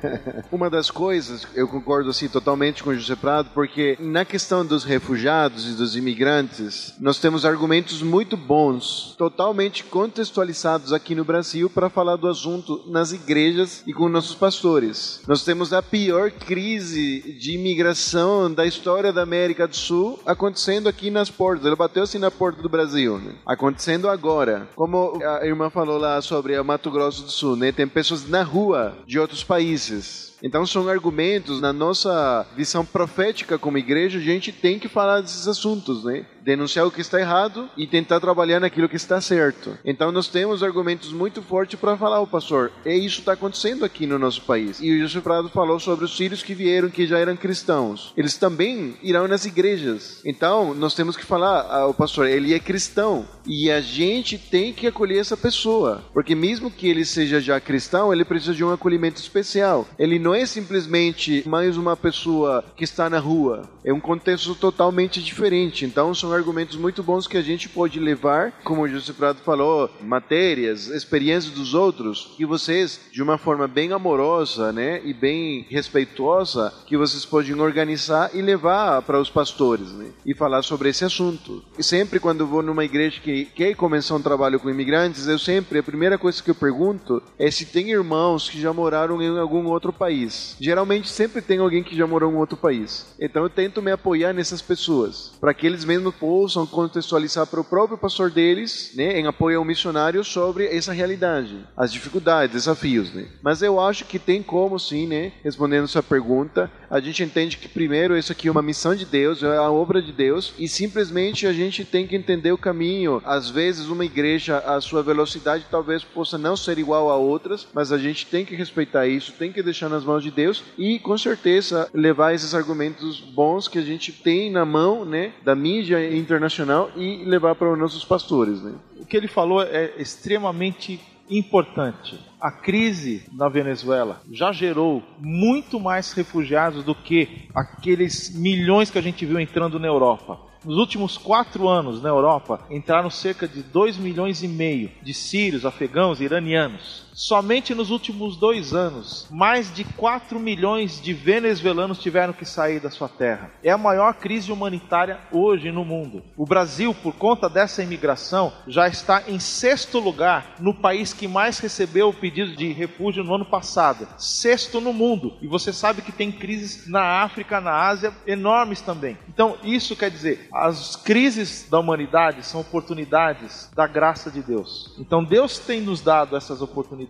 [SPEAKER 5] Uma das coisas, eu concordo assim totalmente com José Prado, porque na questão dos refugiados e dos imigrantes, nós temos argumentos muito bons, totalmente contextualizados aqui no Brasil para falar do assunto nas igrejas e com nossos pastores. Nós temos a pior crise de imigração da história da América do Sul acontecendo aqui nas portas. Ele bateu assim na porta do Brasil, né? acontecendo agora. Como a irmã falou lá sobre o Mato Grosso do Sul, né? Tem pessoas na rua de outros países. Então são argumentos na nossa visão profética como igreja, a gente tem que falar desses assuntos, né? Denunciar o que está errado e tentar trabalhar naquilo que está certo. Então nós temos argumentos muito fortes para falar, o pastor, é isso está acontecendo aqui no nosso país. E o José Prado falou sobre os filhos que vieram que já eram cristãos. Eles também irão nas igrejas. Então nós temos que falar, ah, o pastor, ele é cristão e a gente tem que acolher essa pessoa, porque mesmo que ele seja já cristão, ele precisa de um acolhimento especial. Ele não é simplesmente mais uma pessoa que está na rua. É um contexto totalmente diferente. Então são argumentos muito bons que a gente pode levar, como o José Prado falou, matérias, experiências dos outros, que vocês, de uma forma bem amorosa, né, e bem respeitosa, que vocês podem organizar e levar para os pastores, né, e falar sobre esse assunto. E sempre quando eu vou numa igreja que quer começar um trabalho com imigrantes, eu sempre a primeira coisa que eu pergunto é se tem irmãos que já moraram em algum outro país. Geralmente sempre tem alguém que já morou em outro país. Então eu tento me apoiar nessas pessoas, para que eles mesmos possam contextualizar para o próprio pastor deles, né, em apoio ao missionário sobre essa realidade, as dificuldades, desafios, né. Mas eu acho que tem como sim, né, respondendo sua pergunta, a gente entende que primeiro isso aqui é uma missão de Deus, é a obra de Deus e simplesmente a gente tem que entender o caminho. Às vezes uma igreja, a sua velocidade talvez possa não ser igual a outras, mas a gente tem que respeitar isso, tem que deixar nas mãos de Deus e com certeza levar esses argumentos bons que a gente tem na mão, né, da mídia internacional e levar para os nossos pastores, né.
[SPEAKER 7] O que ele falou é extremamente importante. A crise na Venezuela já gerou muito mais refugiados do que aqueles milhões que a gente viu entrando na Europa. Nos últimos quatro anos na Europa entraram cerca de 2 milhões e meio de sírios, afegãos e iranianos. Somente nos últimos dois anos, mais de 4 milhões de venezuelanos tiveram que sair da sua terra. É a maior crise humanitária hoje no mundo. O Brasil, por conta dessa imigração, já está em sexto lugar no país que mais recebeu o pedido de refúgio no ano passado, sexto no mundo. E você sabe que tem crises na África, na Ásia, enormes também. Então, isso quer dizer, as crises da humanidade são oportunidades da graça de Deus. Então, Deus tem nos dado essas oportunidades.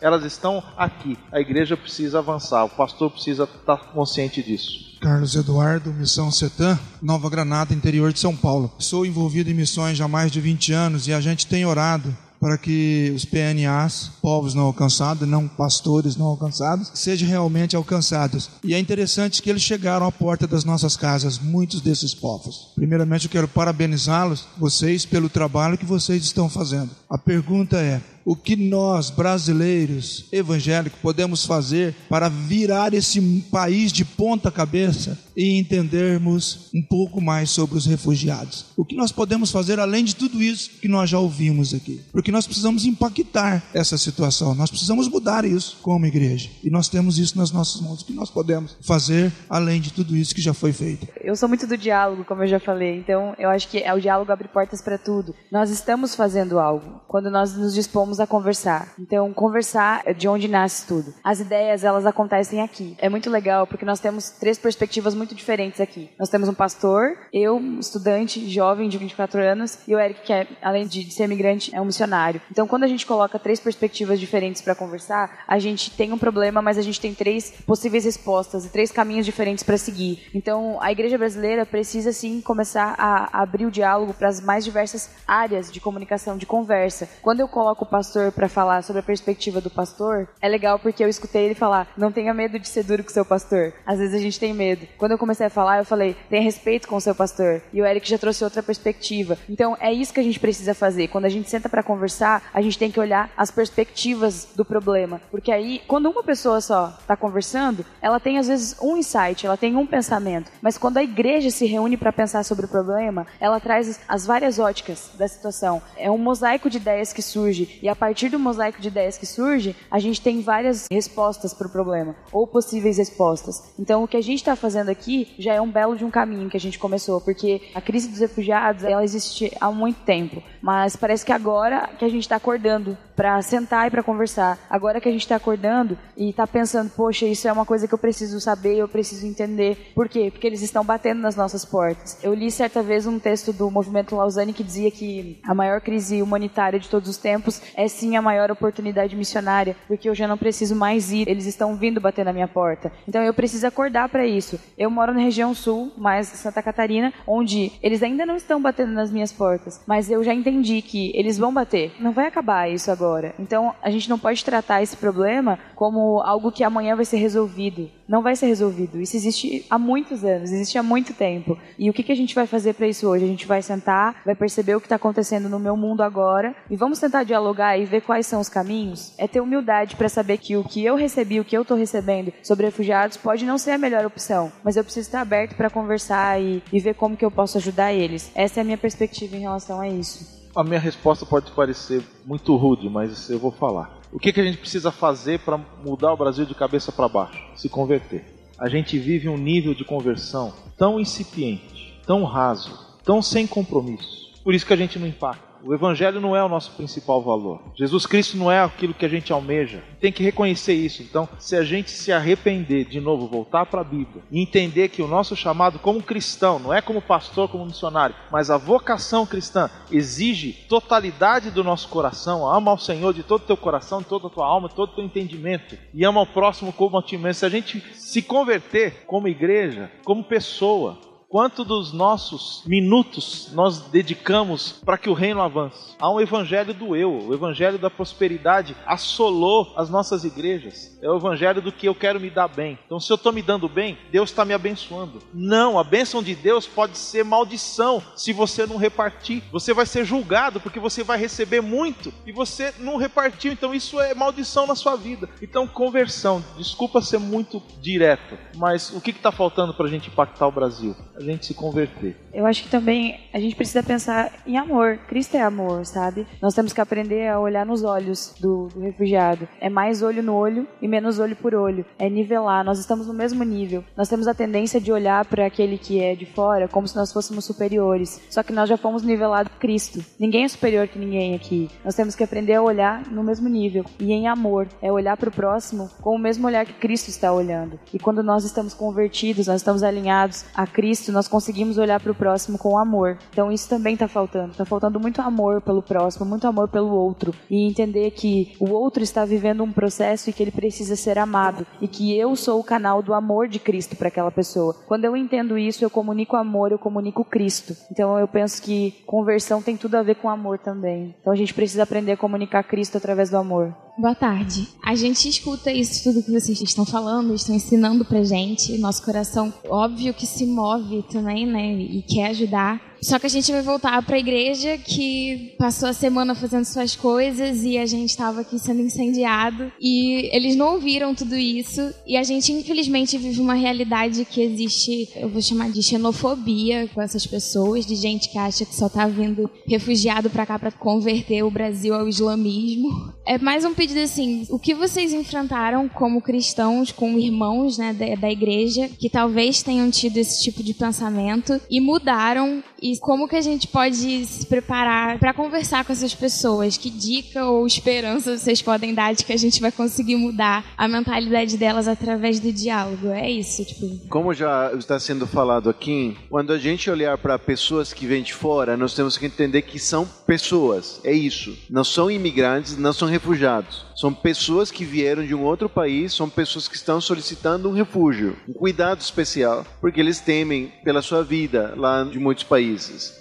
[SPEAKER 7] Elas estão aqui. A igreja precisa avançar, o pastor precisa estar consciente disso.
[SPEAKER 11] Carlos Eduardo, Missão Setã, Nova Granada, interior de São Paulo. Sou envolvido em missões já há mais de 20 anos e a gente tem orado para que os PNAs, povos não alcançados, não pastores não alcançados, sejam realmente alcançados. E é interessante que eles chegaram à porta das nossas casas, muitos desses povos. Primeiramente, eu quero parabenizá-los, vocês, pelo trabalho que vocês estão fazendo. A pergunta é: o que nós, brasileiros evangélicos, podemos fazer para virar esse país de ponta cabeça e entendermos um pouco mais sobre os refugiados? O que nós podemos fazer além de tudo isso que nós já ouvimos aqui? Porque nós precisamos impactar essa situação, nós precisamos mudar isso como igreja. E nós temos isso nas nossas mãos. O que nós podemos fazer além de tudo isso que já foi feito?
[SPEAKER 6] Eu sou muito do diálogo, como eu já falei, então eu acho que é o diálogo abre portas para tudo. Nós estamos fazendo algo quando nós nos dispomos a conversar. Então, conversar é de onde nasce tudo. As ideias, elas acontecem aqui. É muito legal porque nós temos três perspectivas muito diferentes aqui. Nós temos um pastor, eu, estudante jovem de 24 anos, e o Eric, que é, além de ser migrante, é um missionário. Então, quando a gente coloca três perspectivas diferentes para conversar, a gente tem um problema, mas a gente tem três possíveis respostas e três caminhos diferentes para seguir. Então, a igreja brasileira precisa sim começar a abrir o diálogo para as mais diversas áreas de comunicação, de conversa. Quando eu coloco o pastor para falar sobre a perspectiva do pastor, é legal porque eu escutei ele falar: não tenha medo de ser duro com seu pastor. Às vezes a gente tem medo. Quando eu comecei a falar, eu falei: tenha respeito com o seu pastor. E o Eric já trouxe outra perspectiva. Então é isso que a gente precisa fazer. Quando a gente senta para conversar, a gente tem que olhar as perspectivas do problema. Porque aí, quando uma pessoa só está conversando, ela tem às vezes um insight, ela tem um pensamento. Mas quando a igreja se reúne para pensar sobre o problema, ela traz as várias óticas da situação. É um mosaico de ideias que surge. E a partir do mosaico de ideias que surge, a gente tem várias respostas para o problema, ou possíveis respostas. Então, o que a gente está fazendo aqui já é um belo de um caminho que a gente começou, porque a crise dos refugiados ela existe há muito tempo, mas parece que agora que a gente está acordando para sentar e para conversar, agora que a gente está acordando e está pensando, poxa, isso é uma coisa que eu preciso saber, eu preciso entender. Por quê? Porque eles estão batendo nas nossas portas. Eu li certa vez um texto do Movimento Lausanne que dizia que a maior crise humanitária de todos os tempos é sim a maior oportunidade missionária, porque eu já não preciso mais ir, eles estão vindo bater na minha porta. Então eu preciso acordar para isso. Eu moro na região sul, mais Santa Catarina, onde eles ainda não estão batendo nas minhas portas, mas eu já entendi que eles vão bater. Não vai acabar isso agora. Então, a gente não pode tratar esse problema como algo que amanhã vai ser resolvido. Não vai ser resolvido. Isso existe há muitos anos, existe há muito tempo. E o que, que a gente vai fazer para isso hoje? A gente vai sentar, vai perceber o que está acontecendo no meu mundo agora e vamos tentar dialogar e ver quais são os caminhos? É ter humildade para saber que o que eu recebi, o que eu estou recebendo sobre refugiados pode não ser a melhor opção, mas eu preciso estar aberto para conversar e, e ver como que eu posso ajudar eles. Essa é a minha perspectiva em relação a isso
[SPEAKER 7] a minha resposta pode parecer muito rude, mas eu vou falar. O que, que a gente precisa fazer para mudar o Brasil de cabeça para baixo? Se converter. A gente vive um nível de conversão tão incipiente, tão raso, tão sem compromisso. Por isso que a gente não impacta. O Evangelho não é o nosso principal valor. Jesus Cristo não é aquilo que a gente almeja. Tem que reconhecer isso. Então, se a gente se arrepender, de novo, voltar para a Bíblia e entender que o nosso chamado como cristão, não é como pastor, como missionário, mas a vocação cristã exige totalidade do nosso coração. Ama ao Senhor de todo o teu coração, de toda a tua alma, de todo o teu entendimento. E ama ao próximo como a ti mesmo. Se a gente se converter como igreja, como pessoa, Quanto dos nossos minutos nós dedicamos para que o reino avance? Há um evangelho do eu, o evangelho da prosperidade assolou as nossas igrejas. É o evangelho do que eu quero me dar bem. Então, se eu estou me dando bem, Deus está me abençoando. Não, a bênção de Deus pode ser maldição se você não repartir. Você vai ser julgado porque você vai receber muito e você não repartiu. Então, isso é maldição na sua vida. Então, conversão. Desculpa ser muito direto, mas o que está faltando para a gente impactar o Brasil? A gente se converter.
[SPEAKER 6] Eu acho que também a gente precisa pensar em amor. Cristo é amor, sabe? Nós temos que aprender a olhar nos olhos do, do refugiado. É mais olho no olho e menos olho por olho. É nivelar. Nós estamos no mesmo nível. Nós temos a tendência de olhar para aquele que é de fora como se nós fôssemos superiores. Só que nós já fomos nivelados por Cristo. Ninguém é superior que ninguém aqui. Nós temos que aprender a olhar no mesmo nível e em amor. É olhar para o próximo com o mesmo olhar que Cristo está olhando. E quando nós estamos convertidos, nós estamos alinhados a Cristo, nós conseguimos olhar para o próximo com amor. Então isso também está faltando. Está faltando muito amor pelo próximo, muito amor pelo outro e entender que o outro está vivendo um processo e que ele precisa ser amado e que eu sou o canal do amor de Cristo para aquela pessoa. Quando eu entendo isso, eu comunico amor, eu comunico Cristo. Então eu penso que conversão tem tudo a ver com amor também. Então a gente precisa aprender a comunicar Cristo através do amor.
[SPEAKER 12] Boa tarde. A gente escuta isso tudo que vocês estão falando, estão ensinando pra gente. Nosso coração, óbvio que se move também, né? E quer ajudar. Só que a gente vai voltar para a igreja que passou a semana fazendo suas coisas e a gente estava aqui sendo incendiado e eles não ouviram tudo isso e a gente infelizmente vive uma realidade que existe, eu vou chamar de xenofobia com essas pessoas, de gente que acha que só tá vindo refugiado para cá para converter o Brasil ao islamismo. É mais um pedido assim, o que vocês enfrentaram como cristãos com irmãos, né, da, da igreja que talvez tenham tido esse tipo de pensamento e mudaram e como que a gente pode se preparar para conversar com essas pessoas? Que dica ou esperança vocês podem dar de que a gente vai conseguir mudar a mentalidade delas através do diálogo? É isso, tipo.
[SPEAKER 5] Como já está sendo falado aqui, quando a gente olhar para pessoas que vêm de fora, nós temos que entender que são pessoas. É isso. Não são imigrantes, não são refugiados. São pessoas que vieram de um outro país, são pessoas que estão solicitando um refúgio, um cuidado especial, porque eles temem pela sua vida lá de muitos países.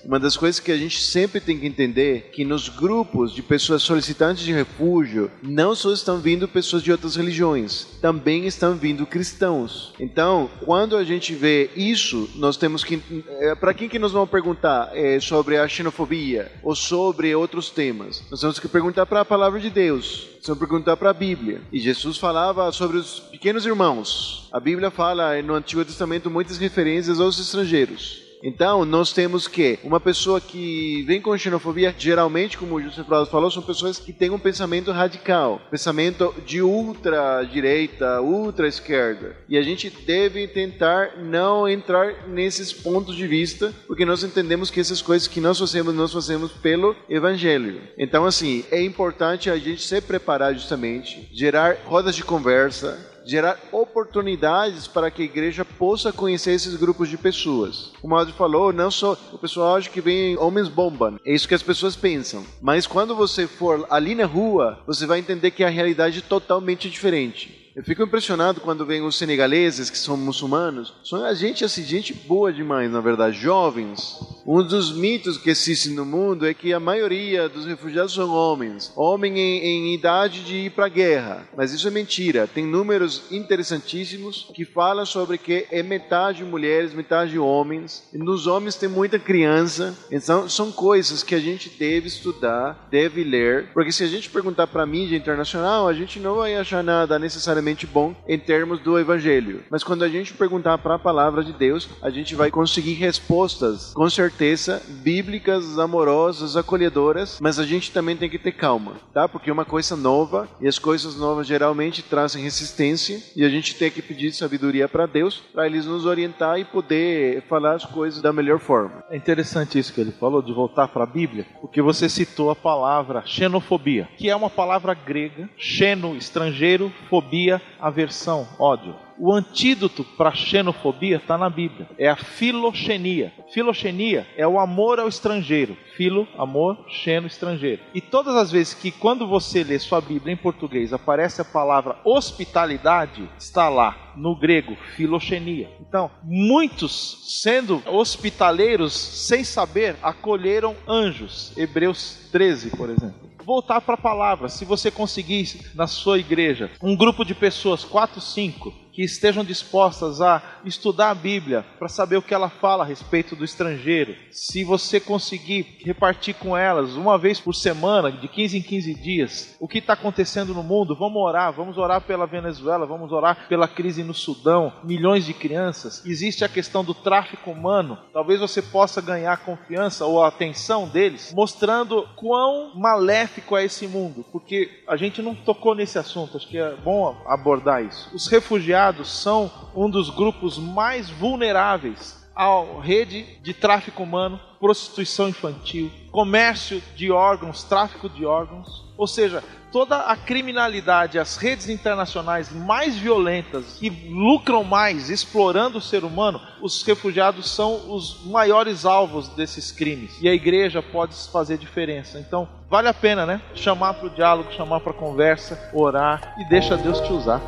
[SPEAKER 5] Uma das coisas que a gente sempre tem que entender é que nos grupos de pessoas solicitantes de refúgio, não só estão vindo pessoas de outras religiões, também estão vindo cristãos. Então, quando a gente vê isso, nós temos que é, para quem que nós vamos perguntar é, sobre a xenofobia ou sobre outros temas? Nós temos que perguntar para a palavra de Deus eu perguntar para a Bíblia. E Jesus falava sobre os pequenos irmãos. A Bíblia fala no Antigo Testamento muitas referências aos estrangeiros. Então, nós temos que uma pessoa que vem com xenofobia, geralmente, como o José Prado falou, são pessoas que têm um pensamento radical, pensamento de ultra direita, ultra esquerda. E a gente deve tentar não entrar nesses pontos de vista, porque nós entendemos que essas coisas que nós fazemos, nós fazemos pelo evangelho. Então, assim, é importante a gente se preparar justamente, gerar rodas de conversa, gerar oportunidades para que a igreja possa conhecer esses grupos de pessoas. Como o Aldo falou, não só o pessoal acha que vem homens bomba, é isso que as pessoas pensam. Mas quando você for ali na rua, você vai entender que a realidade é totalmente diferente. Eu fico impressionado quando vem os senegaleses, que são muçulmanos. São a gente, assim, gente boa demais, na verdade, jovens. Um dos mitos que existe no mundo é que a maioria dos refugiados são homens. Homem em, em idade de ir para a guerra. Mas isso é mentira. Tem números interessantíssimos que falam sobre que é metade mulheres, metade homens. E nos homens tem muita criança. Então, são coisas que a gente deve estudar, deve ler. Porque se a gente perguntar para a mídia internacional, a gente não vai achar nada necessariamente bom em termos do evangelho. Mas quando a gente perguntar para a palavra de Deus, a gente vai conseguir respostas, com certeza, bíblicas, amorosas, acolhedoras, mas a gente também tem que ter calma, tá? Porque é uma coisa nova e as coisas novas geralmente trazem resistência e a gente tem que pedir sabedoria para Deus para eles nos orientar e poder falar as coisas da melhor forma.
[SPEAKER 7] É interessante isso que ele falou de voltar para a Bíblia, porque você citou a palavra xenofobia, que é uma palavra grega, xeno, estrangeiro, fobia, aversão, ódio. O antídoto para xenofobia está na Bíblia. É a filoxenia. Filoxenia é o amor ao estrangeiro. Filo, amor, xeno, estrangeiro. E todas as vezes que quando você lê sua Bíblia em português aparece a palavra hospitalidade, está lá no grego filoxenia. Então, muitos sendo hospitaleiros sem saber acolheram anjos. Hebreus 13, por exemplo. Voltar para a palavra. Se você conseguir na sua igreja um grupo de pessoas, quatro, cinco, que estejam dispostas a estudar a Bíblia para saber o que ela fala a respeito do estrangeiro. Se você conseguir repartir com elas uma vez por semana, de 15 em 15 dias, o que está acontecendo no mundo, vamos orar, vamos orar pela Venezuela, vamos orar pela crise no Sudão, milhões de crianças. Existe a questão do tráfico humano. Talvez você possa ganhar confiança ou a atenção deles, mostrando quão maléfico é esse mundo, porque a gente não tocou nesse assunto, acho que é bom abordar isso. Os refugiados são um dos grupos mais vulneráveis à rede de tráfico humano, prostituição infantil, comércio de órgãos, tráfico de órgãos. Ou seja, toda a criminalidade, as redes internacionais mais violentas que lucram mais explorando o ser humano, os refugiados são os maiores alvos desses crimes. E a igreja pode fazer diferença. Então, vale a pena, né? Chamar para o diálogo, chamar para conversa, orar e deixa Deus te usar.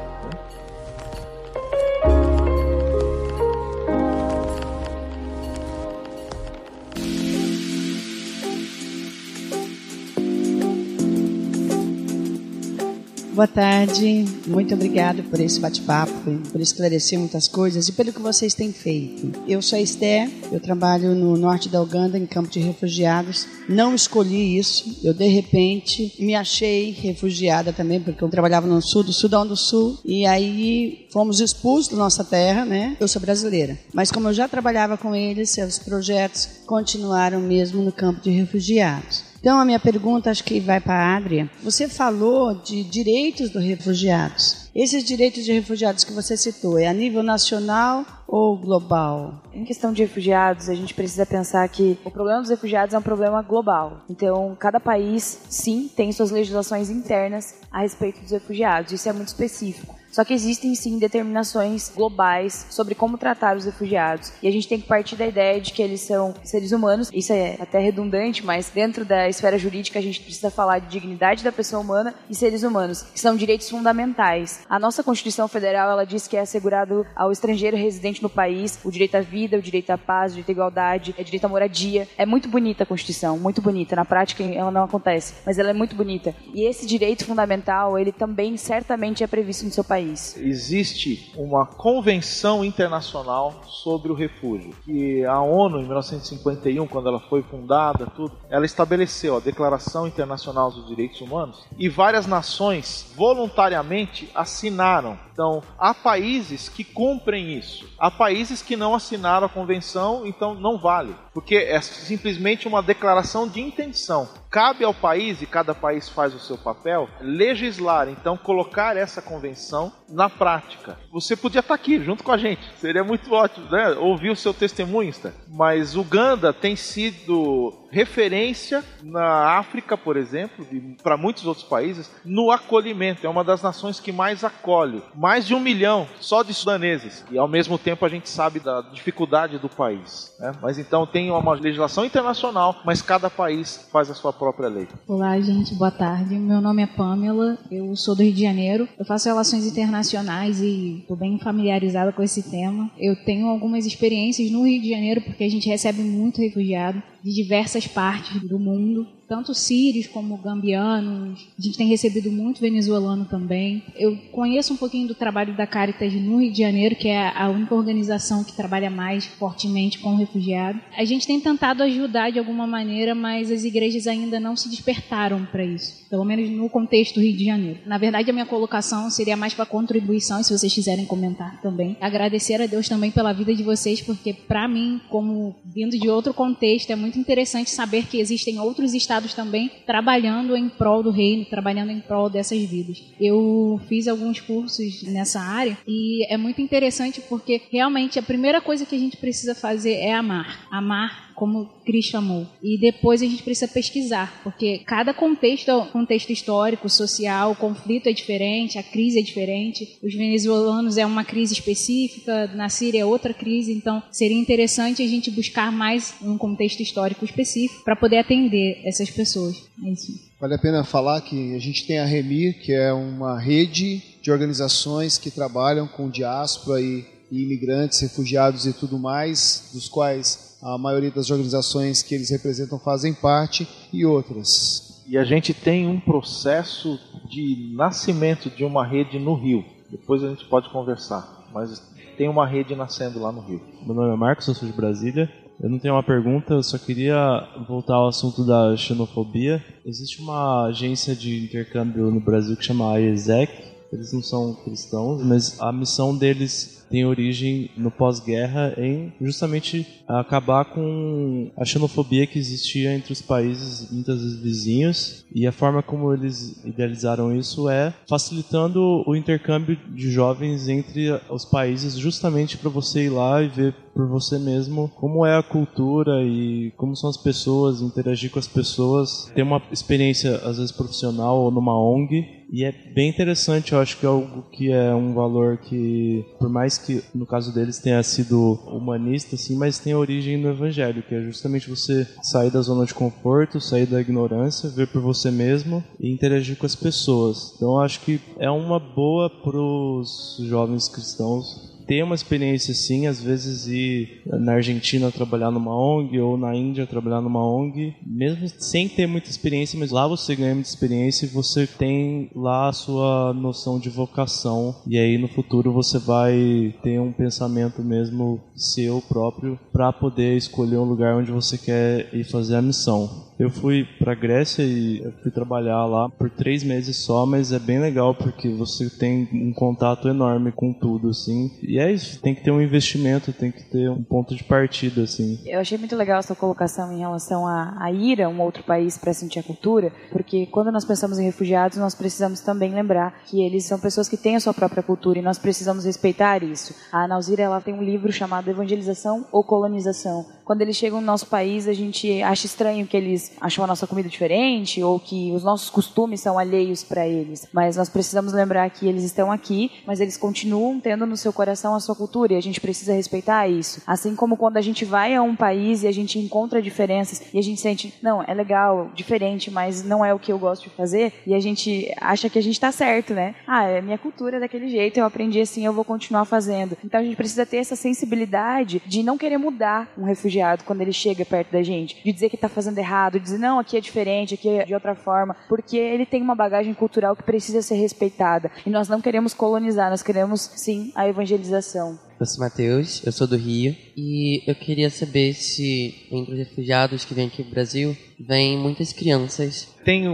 [SPEAKER 13] Boa tarde, muito obrigado por esse bate-papo, por esclarecer muitas coisas e pelo que vocês têm feito. Eu sou a Esther, eu trabalho no norte da Uganda, em campo de refugiados. Não escolhi isso, eu de repente me achei refugiada também, porque eu trabalhava no sul do Sudão do Sul e aí fomos expulsos da nossa terra, né? Eu sou brasileira, mas como eu já trabalhava com eles, seus projetos continuaram mesmo no campo de refugiados. Então, a minha pergunta, acho que vai para a Adria. Você falou de direitos dos refugiados. Esses direitos de refugiados que você citou, é a nível nacional ou global?
[SPEAKER 6] Em questão de refugiados, a gente precisa pensar que o problema dos refugiados é um problema global. Então, cada país, sim, tem suas legislações internas a respeito dos refugiados. Isso é muito específico. Só que existem sim determinações globais sobre como tratar os refugiados. E a gente tem que partir da ideia de que eles são seres humanos. Isso é até redundante, mas dentro da esfera jurídica a gente precisa falar de dignidade da pessoa humana e seres humanos, que são direitos fundamentais. A nossa Constituição Federal, ela diz que é assegurado ao estrangeiro residente no país o direito à vida, o direito à paz, o direito à igualdade, o direito à moradia. É muito bonita a Constituição, muito bonita. Na prática ela não acontece, mas ela é muito bonita. E esse direito fundamental, ele também certamente é previsto no seu país.
[SPEAKER 7] Existe uma convenção internacional sobre o refúgio, que a ONU, em 1951, quando ela foi fundada, tudo, ela estabeleceu a Declaração Internacional dos Direitos Humanos e várias nações voluntariamente assinaram. Então, há países que cumprem isso. Há países que não assinaram a convenção, então não vale, porque é simplesmente uma declaração de intenção. Cabe ao país, e cada país faz o seu papel, legislar, então colocar essa convenção na prática. Você podia estar aqui junto com a gente, seria muito ótimo, né? Ouvir o seu testemunho, mas Uganda tem sido referência na África, por exemplo, e para muitos outros países, no acolhimento. É uma das nações que mais acolhe. Mais de um milhão só de sudaneses. E ao mesmo tempo a gente sabe da dificuldade do país. Né? Mas então tem uma legislação internacional, mas cada país faz a sua própria lei.
[SPEAKER 14] Olá, gente, boa tarde. Meu nome é Pamela, eu sou do Rio de Janeiro. Eu faço relações internacionais e estou bem familiarizada com esse tema. Eu tenho algumas experiências no Rio de Janeiro porque a gente recebe muito refugiado de diversas partes do mundo tanto sírios como gambianos. A gente tem recebido muito venezuelano também. Eu conheço um pouquinho do trabalho da Caritas no Rio de Janeiro, que é a única organização que trabalha mais fortemente com refugiados. A gente tem tentado ajudar de alguma maneira, mas as igrejas ainda não se despertaram para isso, pelo menos no contexto do Rio de Janeiro. Na verdade, a minha colocação seria mais para contribuição, se vocês quiserem comentar também. Agradecer a Deus também pela vida de vocês, porque para mim, como vindo de outro contexto, é muito interessante saber que existem outros estados também trabalhando em prol do reino, trabalhando em prol dessas vidas. Eu fiz alguns cursos nessa área e é muito interessante porque realmente a primeira coisa que a gente precisa fazer é amar. Amar como Cristo amou. E depois a gente precisa pesquisar, porque cada contexto, contexto histórico, social, conflito é diferente, a crise é diferente. Os venezuelanos é uma crise específica, na Síria é outra crise, então seria interessante a gente buscar mais um contexto histórico específico para poder atender essas pessoas. É isso.
[SPEAKER 4] Vale a pena falar que a gente tem a Remir, que é uma rede de organizações que trabalham com diáspora e, e imigrantes, refugiados e tudo mais, dos quais a maioria das organizações que eles representam fazem parte e outras.
[SPEAKER 7] E a gente tem um processo de nascimento de uma rede no Rio. Depois a gente pode conversar, mas tem uma rede nascendo lá no Rio.
[SPEAKER 15] Meu nome é Marcos, eu sou de Brasília. Eu não tenho uma pergunta, eu só queria voltar ao assunto da xenofobia. Existe uma agência de intercâmbio no Brasil que chama AESEC. Eles não são cristãos, mas a missão deles tem origem no pós-guerra em justamente acabar com a xenofobia que existia entre os países muitas vezes vizinhos e a forma como eles idealizaram isso é facilitando o intercâmbio de jovens entre os países justamente para você ir lá e ver por você mesmo como é a cultura e como são as pessoas, interagir com as pessoas, ter uma experiência às vezes profissional ou numa ONG e é bem interessante, eu acho que é algo que é um valor que, por mais que no caso deles tenha sido humanista, assim, mas tem origem no evangelho, que é justamente você sair da zona de conforto, sair da ignorância, ver por você mesmo e interagir com as pessoas. Então acho que é uma boa para os jovens cristãos ter uma experiência assim, às vezes ir na Argentina trabalhar numa ONG ou na Índia trabalhar numa ONG, mesmo sem ter muita experiência, mas lá você ganha muita experiência e você tem lá a sua noção de vocação e aí no futuro você vai ter um pensamento mesmo seu próprio para poder escolher um lugar onde você quer ir fazer a missão. Eu fui para Grécia e fui trabalhar lá por três meses só, mas é bem legal porque você tem um contato enorme com tudo, assim. E é isso, tem que ter um investimento, tem que ter um ponto de partida, assim.
[SPEAKER 6] Eu achei muito legal a sua colocação em relação a, a ir a um outro país para sentir a cultura, porque quando nós pensamos em refugiados, nós precisamos também lembrar que eles são pessoas que têm a sua própria cultura e nós precisamos respeitar isso. A Nauzira, ela tem um livro chamado Evangelização ou Colonização. Quando eles chegam no nosso país, a gente acha estranho que eles acham a nossa comida diferente ou que os nossos costumes são alheios para eles. Mas nós precisamos lembrar que eles estão aqui, mas eles continuam tendo no seu coração a sua cultura e a gente precisa respeitar isso. Assim como quando a gente vai a um país e a gente encontra diferenças e a gente sente, não, é legal, diferente, mas não é o que eu gosto de fazer e a gente acha que a gente está certo, né? Ah, é minha cultura é daquele jeito, eu aprendi assim, eu vou continuar fazendo. Então a gente precisa ter essa sensibilidade de não querer mudar um refugiado quando ele chega perto da gente, de dizer que está fazendo errado, de dizer, não, aqui é diferente, aqui é de outra forma, porque ele tem uma bagagem cultural que precisa ser respeitada. E nós não queremos colonizar, nós queremos sim a evangelização.
[SPEAKER 16] Eu sou Matheus, eu sou do Rio e eu queria saber se entre os refugiados que vêm aqui no Brasil vêm muitas crianças.
[SPEAKER 7] Tem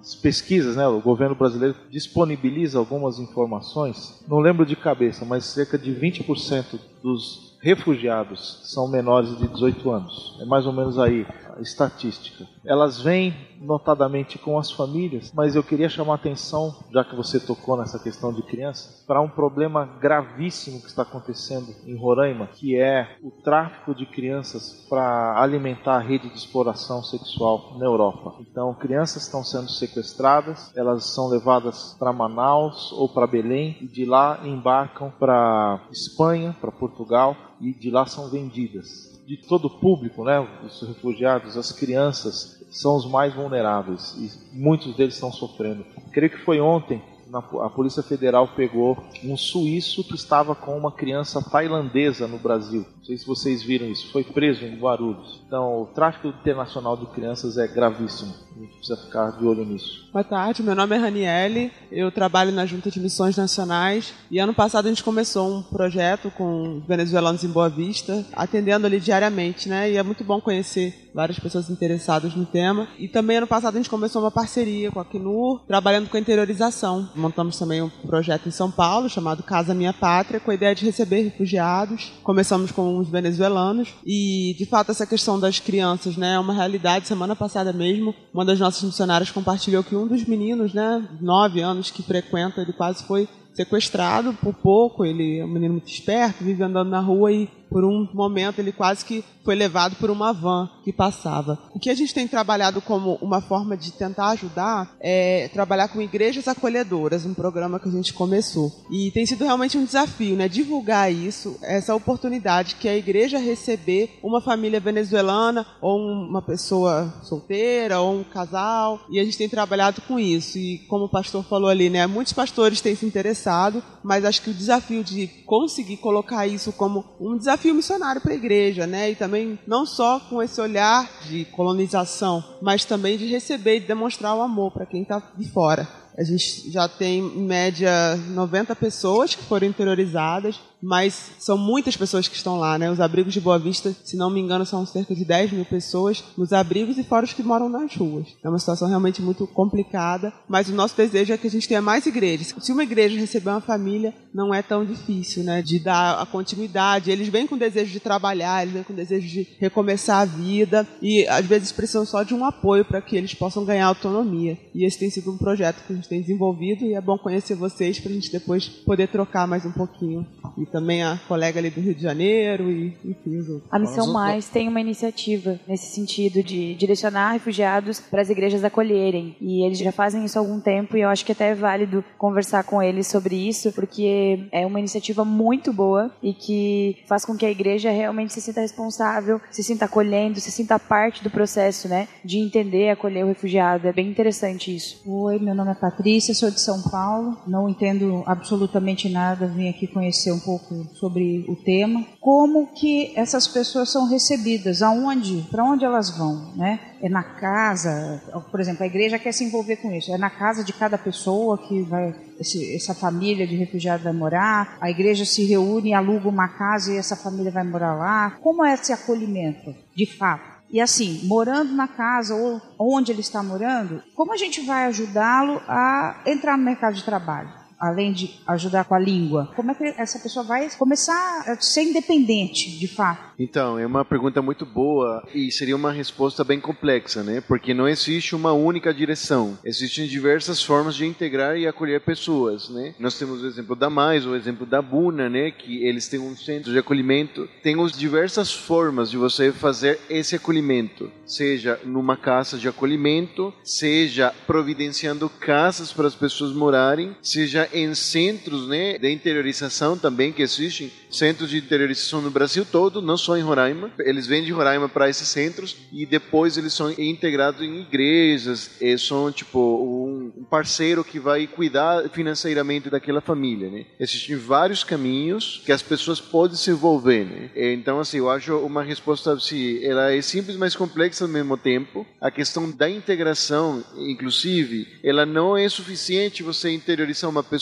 [SPEAKER 7] as pesquisas, né? O governo brasileiro disponibiliza algumas informações. Não lembro de cabeça, mas cerca de 20% dos refugiados são menores de 18 anos. É mais ou menos aí a estatística. Elas vêm notadamente com as famílias, mas eu queria chamar a atenção, já que você tocou nessa questão de crianças, para um problema gravíssimo que está acontecendo em Roraima, que é o tráfico de crianças para alimentar a rede de exploração sexual na Europa. Então, crianças estão sendo sequestradas, elas são levadas para Manaus ou para Belém e de lá embarcam para Espanha, para Portugal e de lá são vendidas de todo o público, né, os refugiados, as crianças, são os mais vulneráveis e muitos deles estão sofrendo. Creio que foi ontem a Polícia Federal pegou um suíço que estava com uma criança tailandesa no Brasil. Não sei se vocês viram isso. Foi preso em Guarulhos. Então, o tráfico internacional de crianças é gravíssimo. A gente precisa ficar de olho nisso.
[SPEAKER 17] Boa tarde, meu nome é Raniele, eu trabalho na Junta de Missões Nacionais e ano passado a gente começou um projeto com venezuelanos em Boa Vista, atendendo ali diariamente, né? E é muito bom conhecer várias pessoas interessadas no tema. E também ano passado a gente começou uma parceria com a Acnur, trabalhando com a interiorização. Montamos também um projeto em São Paulo chamado Casa Minha Pátria, com a ideia de receber refugiados. Começamos com os venezuelanos e, de fato, essa questão das crianças, né, é uma realidade. Semana passada mesmo, uma das nossas missionárias compartilhou que um dos meninos, né, nove anos que frequenta, ele quase foi sequestrado por pouco. Ele é um menino muito esperto, vive andando na rua e por um momento ele quase que foi levado por uma van que passava. O que a gente tem trabalhado como uma forma de tentar ajudar é trabalhar com igrejas acolhedoras, um programa que a gente começou. E tem sido realmente um desafio, né? Divulgar isso, essa oportunidade que a igreja receber uma família venezuelana ou uma pessoa solteira ou um casal. E a gente tem trabalhado com isso. E como o pastor falou ali, né? Muitos pastores têm se interessado, mas acho que o desafio de conseguir colocar isso como um desafio desafio missionário para a igreja, né? E também não só com esse olhar de colonização, mas também de receber e demonstrar o amor para quem está de fora. A gente já tem, em média, 90 pessoas que foram interiorizadas, mas são muitas pessoas que estão lá, né? Os abrigos de Boa Vista, se não me engano, são cerca de 10 mil pessoas nos abrigos e fora os que moram nas ruas. É uma situação realmente muito complicada, mas o nosso desejo é que a gente tenha mais igrejas. Se uma igreja receber uma família, não é tão difícil, né? De dar a continuidade. Eles vêm com desejo de trabalhar, eles vêm com desejo de recomeçar a vida e às vezes precisam só de um apoio para que eles possam ganhar autonomia. E esse tem sido um projeto que a gente tem desenvolvido e é bom conhecer vocês para a gente depois poder trocar mais um pouquinho. E também a colega ali do Rio de Janeiro e enfim os outros.
[SPEAKER 6] A Missão Mais tem uma iniciativa nesse sentido de direcionar refugiados para as igrejas acolherem. E eles já fazem isso há algum tempo e eu acho que até é válido conversar com eles sobre isso, porque é uma iniciativa muito boa e que faz com que a igreja realmente se sinta responsável, se sinta acolhendo, se sinta parte do processo, né? De entender e acolher o refugiado. É bem interessante isso.
[SPEAKER 14] Oi, meu nome é Patrícia, sou de São Paulo, não entendo absolutamente nada, vim aqui conhecer um pouco sobre o tema. Como que essas pessoas são recebidas? Aonde? Para onde elas vão, né? É na casa, por exemplo, a igreja quer se envolver com isso. É na casa de cada pessoa que vai esse, essa família de refugiados vai morar. A igreja se reúne, aluga uma casa e essa família vai morar lá. Como é esse acolhimento, de fato? E assim, morando na casa ou onde ele está morando, como a gente vai ajudá-lo a entrar no mercado de trabalho? Além de ajudar com a língua, como é que essa pessoa vai começar a ser independente, de fato?
[SPEAKER 5] Então, é uma pergunta muito boa e seria uma resposta bem complexa, né? Porque não existe uma única direção. Existem diversas formas de integrar e acolher pessoas, né? Nós temos o exemplo da Mais, o exemplo da Buna, né? Que eles têm um centro de acolhimento. Tem as diversas formas de você fazer esse acolhimento, seja numa casa de acolhimento, seja providenciando casas para as pessoas morarem, seja em centros, né? De interiorização também que existem, centros de interiorização no Brasil todo, não só em Roraima. Eles vêm de Roraima para esses centros e depois eles são integrados em igrejas. Eles são tipo um parceiro que vai cuidar financeiramente daquela família, né? Existem vários caminhos que as pessoas podem se envolver, né? Então assim, eu acho uma resposta assim, ela é simples mas complexa ao mesmo tempo. A questão da integração, inclusive, ela não é suficiente você interiorizar uma pessoa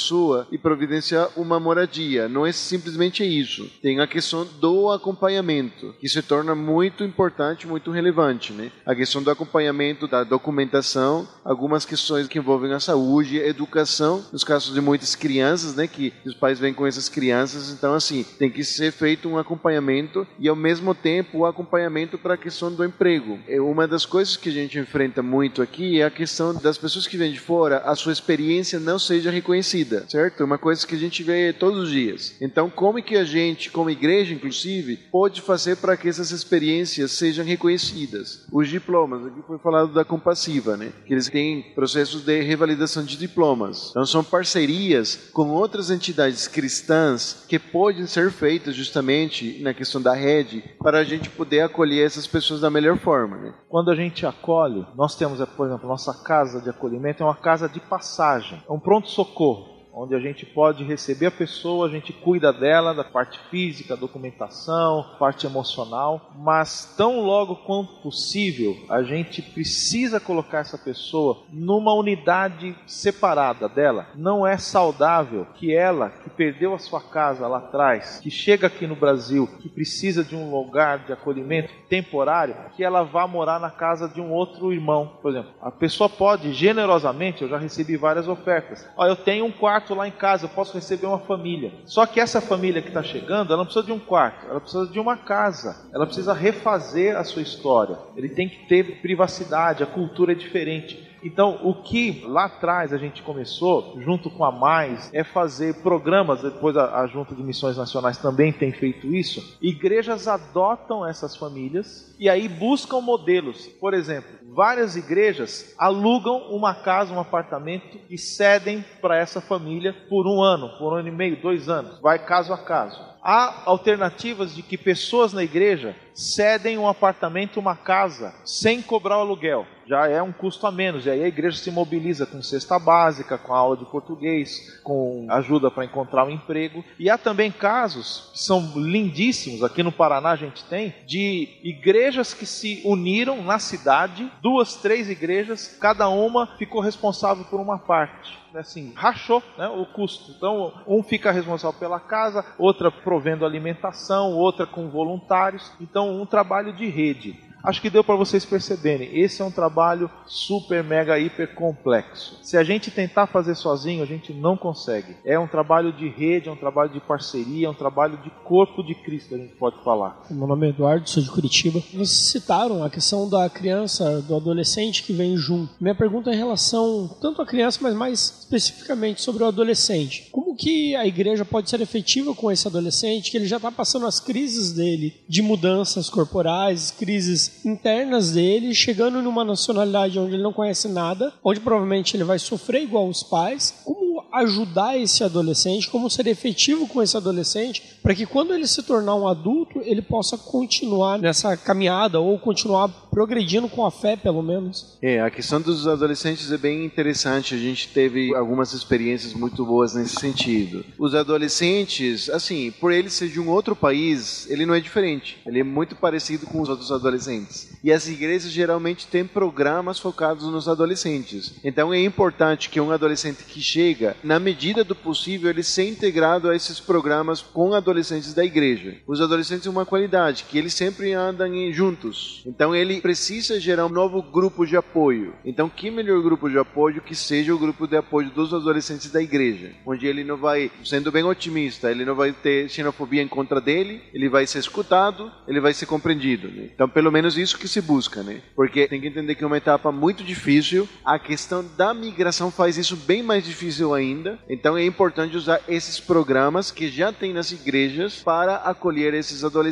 [SPEAKER 5] e providenciar uma moradia. Não é simplesmente isso. Tem a questão do acompanhamento, que se torna muito importante, muito relevante, né? A questão do acompanhamento da documentação, algumas questões que envolvem a saúde, a educação, nos casos de muitas crianças, né, que os pais vêm com essas crianças, então assim, tem que ser feito um acompanhamento e ao mesmo tempo o acompanhamento para a questão do emprego. É uma das coisas que a gente enfrenta muito aqui é a questão das pessoas que vêm de fora, a sua experiência não seja reconhecida, certo? É uma coisa que a gente vê todos os dias. Então, como é que a gente, como igreja inclusive, pode fazer para que essas experiências sejam reconhecidas? Os diplomas, aqui foi falado da compassiva, né? Que eles têm processos de revalidação de diplomas. Então, são parcerias com outras entidades cristãs que podem ser feitas justamente na questão da rede para a gente poder acolher essas pessoas da melhor forma. Né?
[SPEAKER 7] Quando a gente acolhe, nós temos, por exemplo, nossa casa de acolhimento é uma casa de passagem, é um pronto-socorro onde a gente pode receber a pessoa, a gente cuida dela, da parte física, documentação, parte emocional, mas tão logo quanto possível, a gente precisa colocar essa pessoa numa unidade separada dela. Não é saudável que ela, que perdeu a sua casa lá atrás, que chega aqui no Brasil, que precisa de um lugar de acolhimento temporário, que ela vá morar na casa de um outro irmão, por exemplo. A pessoa pode generosamente, eu já recebi várias ofertas. Ó, eu tenho um quarto quarto lá em casa, eu posso receber uma família. Só que essa família que está chegando, ela não precisa de um quarto, ela precisa de uma casa. Ela precisa refazer a sua história. Ele tem que ter privacidade, a cultura é diferente. Então, o que lá atrás a gente começou, junto com a Mais, é fazer programas, depois a, a Junta de Missões Nacionais também tem feito isso. Igrejas adotam essas famílias e aí buscam modelos. Por exemplo, várias igrejas alugam uma casa, um apartamento e cedem para essa família por um ano, por um ano e meio, dois anos. Vai caso a caso. Há alternativas de que pessoas na igreja cedem um apartamento, uma casa, sem cobrar o aluguel já é um custo a menos. E aí a igreja se mobiliza com cesta básica, com aula de português, com ajuda para encontrar um emprego. E há também casos que são lindíssimos, aqui no Paraná a gente tem, de igrejas que se uniram na cidade, duas, três igrejas, cada uma ficou responsável por uma parte assim, rachou né, o custo. Então, um fica responsável pela casa, outra provendo alimentação, outra com voluntários. Então, um trabalho de rede. Acho que deu para vocês perceberem. Esse é um trabalho super, mega, hiper complexo. Se a gente tentar fazer sozinho, a gente não consegue. É um trabalho de rede, é um trabalho de parceria, é um trabalho de corpo de Cristo, a gente pode falar.
[SPEAKER 18] Meu nome é Eduardo, sou de Curitiba. Vocês citaram a questão da criança, do adolescente que vem junto. Minha pergunta é em relação tanto à criança, mas mais especificamente sobre o adolescente. Como que a igreja pode ser efetiva com esse adolescente, que ele já está passando as crises dele de mudanças corporais, crises internas dele, chegando numa nacionalidade onde ele não conhece nada, onde provavelmente ele vai sofrer igual os pais. Como ajudar esse adolescente, como ser efetivo com esse adolescente, para que quando ele se tornar um adulto, ele possa continuar nessa caminhada ou continuar progredindo com a fé, pelo menos.
[SPEAKER 5] É, a questão dos adolescentes é bem interessante. A gente teve algumas experiências muito boas nesse sentido. Os adolescentes, assim, por ele ser de um outro país, ele não é diferente. Ele é muito parecido com os outros adolescentes. E as igrejas geralmente têm programas focados nos adolescentes. Então é importante que um adolescente que chega na medida do possível, ele ser integrado a esses programas com adolescentes da igreja. Os adolescentes uma qualidade, que eles sempre andam juntos. Então ele precisa gerar um novo grupo de apoio. Então que melhor grupo de apoio que seja o grupo de apoio dos adolescentes da igreja, onde ele não vai, sendo bem otimista, ele não vai ter xenofobia em contra dele, ele vai ser escutado, ele vai ser compreendido. Né? Então pelo menos isso que se busca, né? Porque tem que entender que é uma etapa muito difícil. A questão da migração faz isso bem mais difícil ainda. Então é importante usar esses programas que já tem nas igrejas para acolher esses adolescentes,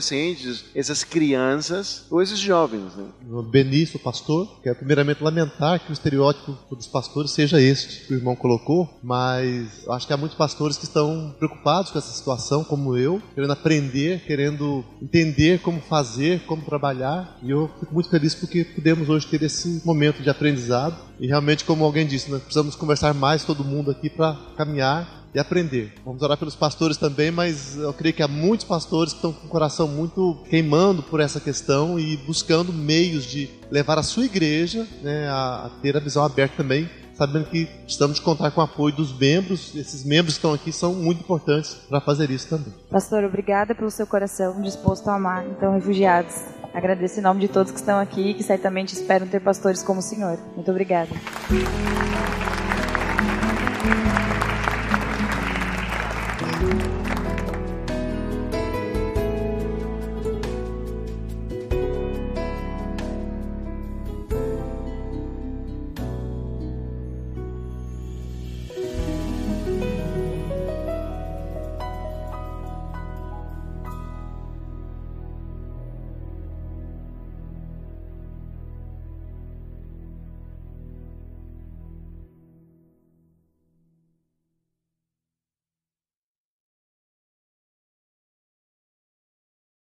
[SPEAKER 5] essas crianças ou esses jovens. Né?
[SPEAKER 19] Benício, pastor, quero primeiramente lamentar que o estereótipo dos pastores seja este que o irmão colocou, mas acho que há muitos pastores que estão preocupados com essa situação, como eu, querendo aprender, querendo entender como fazer, como trabalhar, e eu fico muito feliz porque podemos hoje ter esse momento de aprendizado. E realmente, como alguém disse, nós precisamos conversar mais todo mundo aqui para caminhar e aprender. Vamos orar pelos pastores também, mas eu creio que há muitos pastores que estão com o coração muito queimando por essa questão e buscando meios de levar a sua igreja né, a, a ter a visão aberta também sabendo que estamos de contar com o apoio dos membros. Esses membros que estão aqui são muito importantes para fazer isso também.
[SPEAKER 6] Pastor, obrigada pelo seu coração disposto a amar então refugiados. Agradeço em nome de todos que estão aqui e que certamente esperam ter pastores como o senhor. Muito obrigada.